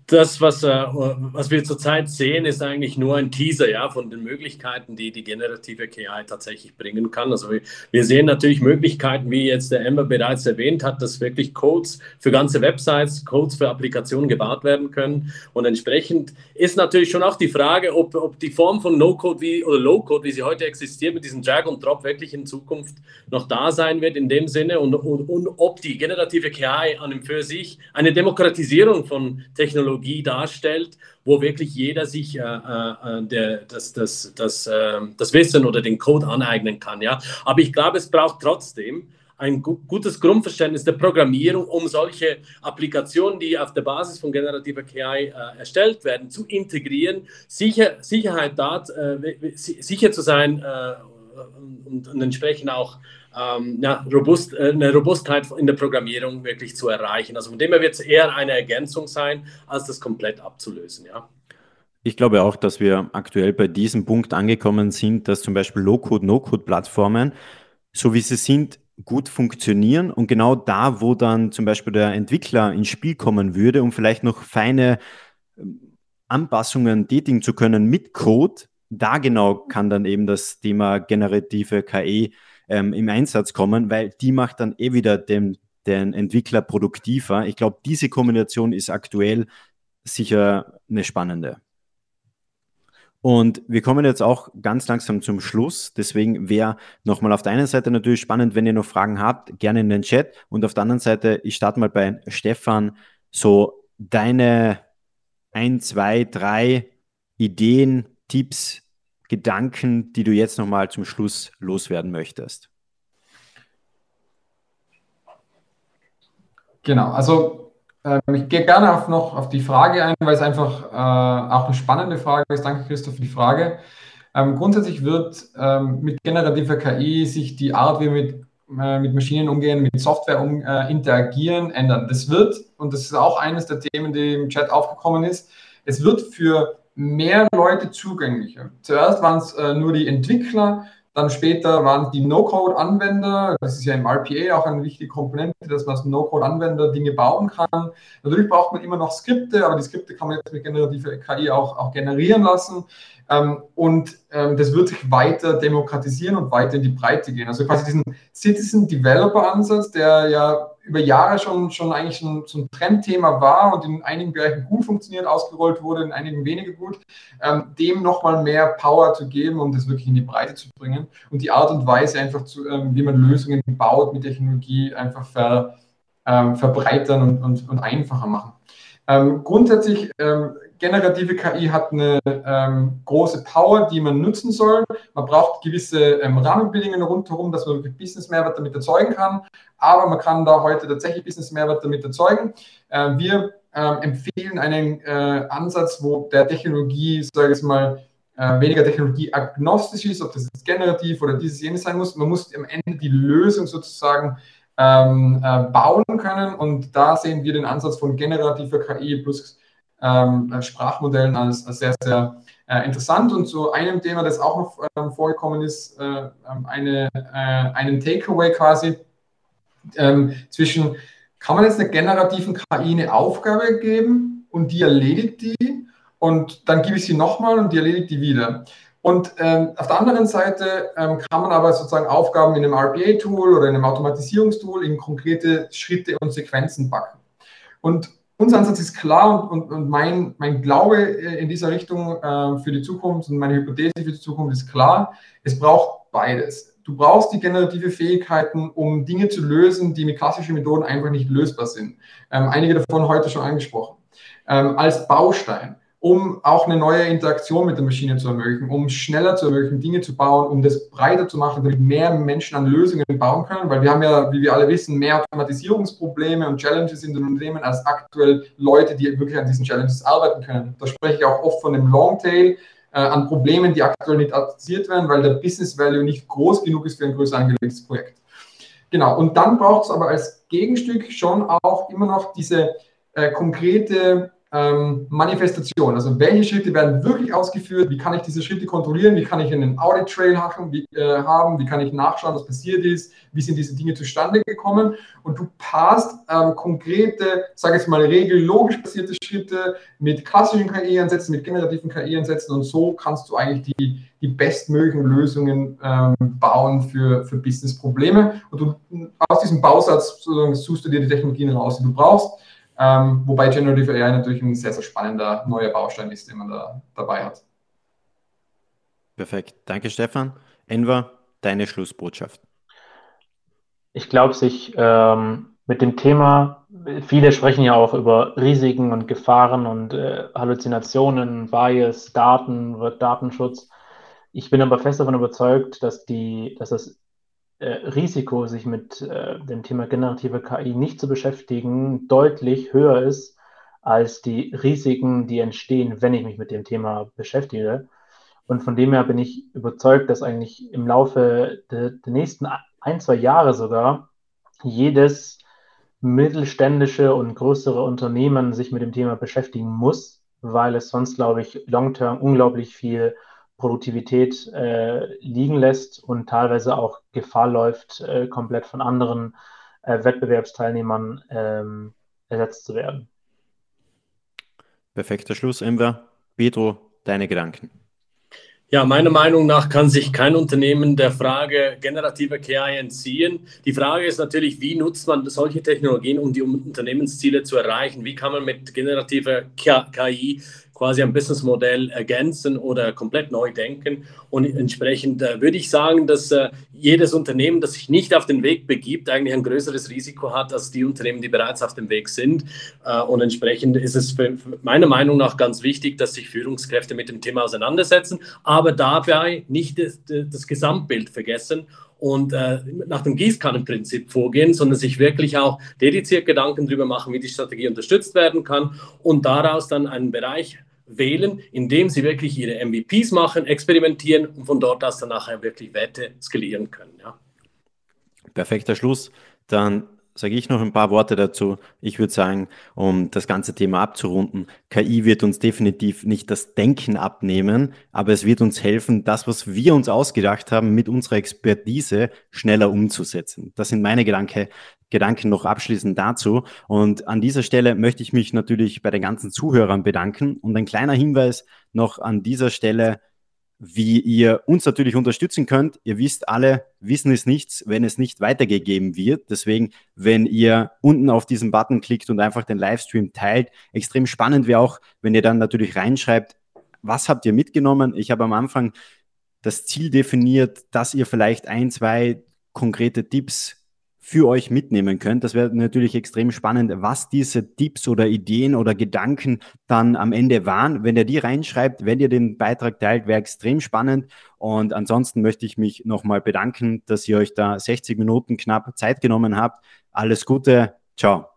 das, was, äh, was wir zurzeit sehen, ist eigentlich nur ein Teaser ja, von den Möglichkeiten, die die generative KI tatsächlich bringen kann. Also wir, wir sehen natürlich Möglichkeiten, wie jetzt der Ember bereits erwähnt hat, dass wirklich Codes für ganze Websites, Codes für Applikationen gebaut werden können. Und entsprechend ist natürlich schon auch die Frage, ob, ob die Form von No-Code wie, oder Low-Code, wie sie heute existiert, mit diesem Drag und Drop wirklich in Zukunft noch da sein wird in dem Sinne und, und, und ob die generative KI an und für sich eine Demokratisierung von Technologien Technologie darstellt, wo wirklich jeder sich äh, äh, der, das, das, das, äh, das Wissen oder den Code aneignen kann. Ja? Aber ich glaube, es braucht trotzdem ein gutes Grundverständnis der Programmierung, um solche Applikationen, die auf der Basis von generativer KI äh, erstellt werden, zu integrieren, sicher, Sicherheit dort, äh, sicher zu sein äh, und, und, entsprechend auch ähm, ja, robust, äh, eine Robustheit in der Programmierung wirklich zu erreichen. Also von dem her wird es eher eine Ergänzung sein, als das komplett abzulösen. Ja. Ich glaube auch, dass wir aktuell bei diesem Punkt angekommen sind, dass zum Beispiel Low-Code, No-Code-Plattformen, so wie sie sind, gut funktionieren und genau da, wo dann zum Beispiel der Entwickler ins Spiel kommen würde, um vielleicht noch feine ähm, Anpassungen tätigen zu können mit Code, da genau kann dann eben das Thema generative KI ähm, im Einsatz kommen, weil die macht dann eh wieder den, den Entwickler produktiver. Ich glaube, diese Kombination ist aktuell sicher eine spannende. Und wir kommen jetzt auch ganz langsam zum Schluss. Deswegen wäre nochmal auf der einen Seite natürlich spannend, wenn ihr noch Fragen habt, gerne in den Chat. Und auf der anderen Seite, ich starte mal bei Stefan, so deine ein, zwei, drei Ideen, Tipps, Gedanken, die du jetzt nochmal zum Schluss loswerden möchtest? Genau, also äh, ich gehe gerne auf noch auf die Frage ein, weil es einfach äh, auch eine spannende Frage ist. Danke, Christoph, für die Frage. Ähm, grundsätzlich wird ähm, mit generativer KI sich die Art, wie wir mit, äh, mit Maschinen umgehen, mit Software um, äh, interagieren, ändern. Das wird, und das ist auch eines der Themen, die im Chat aufgekommen ist, es wird für mehr Leute zugänglicher. Zuerst waren es äh, nur die Entwickler, dann später waren es die No-Code-Anwender. Das ist ja im RPA auch eine wichtige Komponente, dass man als No-Code-Anwender Dinge bauen kann. Natürlich braucht man immer noch Skripte, aber die Skripte kann man jetzt mit generativer KI auch, auch generieren lassen. Ähm, und ähm, das wird sich weiter demokratisieren und weiter in die Breite gehen. Also quasi diesen Citizen Developer Ansatz, der ja über Jahre schon, schon eigentlich ein, so ein Trendthema war und in einigen Bereichen gut funktioniert, ausgerollt wurde, in einigen weniger gut, ähm, dem nochmal mehr Power zu geben, um das wirklich in die Breite zu bringen und die Art und Weise einfach, zu, ähm, wie man Lösungen baut mit Technologie, einfach ver, ähm, verbreitern und, und, und einfacher machen. Ähm, grundsätzlich, ähm, generative KI hat eine ähm, große Power, die man nutzen soll. Man braucht gewisse ähm, Rahmenbedingungen rundherum, dass man Business-Mehrwert damit erzeugen kann. Aber man kann da heute tatsächlich Business-Mehrwert damit erzeugen. Äh, wir äh, empfehlen einen äh, Ansatz, wo der Technologie, sage ich mal, äh, weniger technologieagnostisch ist, ob das jetzt generativ oder dieses jenes sein muss. Man muss am Ende die Lösung sozusagen ähm, äh, bauen können. Und da sehen wir den Ansatz von generativer KI plus ähm, Sprachmodellen als, als, sehr, sehr äh, interessant. Und zu einem Thema, das auch noch ähm, vorgekommen ist, äh, ähm, eine, äh, einen Takeaway quasi ähm, zwischen, kann man jetzt einer generativen KI eine Aufgabe geben und die erledigt die und dann gebe ich sie nochmal und die erledigt die wieder. Und ähm, auf der anderen Seite ähm, kann man aber sozusagen Aufgaben in einem RPA-Tool oder in einem Automatisierungstool in konkrete Schritte und Sequenzen backen. Und unser Ansatz ist klar und, und, und mein, mein Glaube äh, in dieser Richtung äh, für die Zukunft und meine Hypothese für die Zukunft ist klar, es braucht beides. Du brauchst die generative Fähigkeiten, um Dinge zu lösen, die mit klassischen Methoden einfach nicht lösbar sind. Ähm, einige davon heute schon angesprochen. Ähm, als Baustein um auch eine neue Interaktion mit der Maschine zu ermöglichen, um schneller zu ermöglichen, Dinge zu bauen, um das breiter zu machen, damit mehr Menschen an Lösungen bauen können, weil wir haben ja, wie wir alle wissen, mehr Automatisierungsprobleme und Challenges in den Unternehmen als aktuell Leute, die wirklich an diesen Challenges arbeiten können. Da spreche ich auch oft von dem Longtail äh, an Problemen, die aktuell nicht adressiert werden, weil der Business Value nicht groß genug ist für ein größer angelegtes Projekt. Genau, und dann braucht es aber als Gegenstück schon auch immer noch diese äh, konkrete ähm, Manifestation. Also welche Schritte werden wirklich ausgeführt? Wie kann ich diese Schritte kontrollieren? Wie kann ich einen Audit Trail haben? Wie, äh, haben? wie kann ich nachschauen, was passiert ist? Wie sind diese Dinge zustande gekommen? Und du passt ähm, konkrete, sage ich mal, regellogisch basierte Schritte mit klassischen KI-Ansätzen, mit generativen KI-Ansätzen und so kannst du eigentlich die, die bestmöglichen Lösungen ähm, bauen für, für Business-Probleme. Und du, aus diesem Bausatz suchst du dir die Technologien raus, die du brauchst. Ähm, wobei Generative AI natürlich ein sehr, sehr spannender neuer Baustein ist, den man da dabei hat. Perfekt. Danke, Stefan. Enver, deine Schlussbotschaft. Ich glaube, sich ähm, mit dem Thema, viele sprechen ja auch über Risiken und Gefahren und äh, Halluzinationen, Bias, Daten, Datenschutz. Ich bin aber fest davon überzeugt, dass, die, dass das Risiko, sich mit äh, dem Thema generative KI nicht zu beschäftigen, deutlich höher ist als die Risiken, die entstehen, wenn ich mich mit dem Thema beschäftige. Und von dem her bin ich überzeugt, dass eigentlich im Laufe der, der nächsten ein, zwei Jahre sogar jedes mittelständische und größere Unternehmen sich mit dem Thema beschäftigen muss, weil es sonst, glaube ich, long-term unglaublich viel Produktivität äh, liegen lässt und teilweise auch Gefahr läuft, äh, komplett von anderen äh, Wettbewerbsteilnehmern ähm, ersetzt zu werden. Perfekter Schluss, Ember. Pedro, deine Gedanken. Ja, meiner Meinung nach kann sich kein Unternehmen der Frage generative KI entziehen. Die Frage ist natürlich, wie nutzt man solche Technologien, um die Unternehmensziele zu erreichen? Wie kann man mit generativer KI quasi ein Businessmodell ergänzen oder komplett neu denken. Und entsprechend äh, würde ich sagen, dass äh, jedes Unternehmen, das sich nicht auf den Weg begibt, eigentlich ein größeres Risiko hat als die Unternehmen, die bereits auf dem Weg sind. Äh, und entsprechend ist es für, für meiner Meinung nach ganz wichtig, dass sich Führungskräfte mit dem Thema auseinandersetzen, aber dabei nicht das, das Gesamtbild vergessen und äh, nach dem Gießkannenprinzip vorgehen, sondern sich wirklich auch dediziert Gedanken darüber machen, wie die Strategie unterstützt werden kann und daraus dann einen Bereich wählen, indem sie wirklich ihre MVPs machen, experimentieren und von dort aus dann nachher wirklich Werte skalieren können. Ja. Perfekter Schluss. Dann sage ich noch ein paar Worte dazu. Ich würde sagen, um das ganze Thema abzurunden, KI wird uns definitiv nicht das Denken abnehmen, aber es wird uns helfen, das, was wir uns ausgedacht haben, mit unserer Expertise schneller umzusetzen. Das sind meine Gedanken, Gedanken noch abschließend dazu. Und an dieser Stelle möchte ich mich natürlich bei den ganzen Zuhörern bedanken. Und ein kleiner Hinweis noch an dieser Stelle, wie ihr uns natürlich unterstützen könnt. Ihr wisst alle, Wissen ist nichts, wenn es nicht weitergegeben wird. Deswegen, wenn ihr unten auf diesen Button klickt und einfach den Livestream teilt, extrem spannend wäre auch, wenn ihr dann natürlich reinschreibt, was habt ihr mitgenommen? Ich habe am Anfang das Ziel definiert, dass ihr vielleicht ein, zwei konkrete Tipps für euch mitnehmen könnt. Das wäre natürlich extrem spannend, was diese Tipps oder Ideen oder Gedanken dann am Ende waren. Wenn ihr die reinschreibt, wenn ihr den Beitrag teilt, wäre extrem spannend. Und ansonsten möchte ich mich nochmal bedanken, dass ihr euch da 60 Minuten knapp Zeit genommen habt. Alles Gute. Ciao.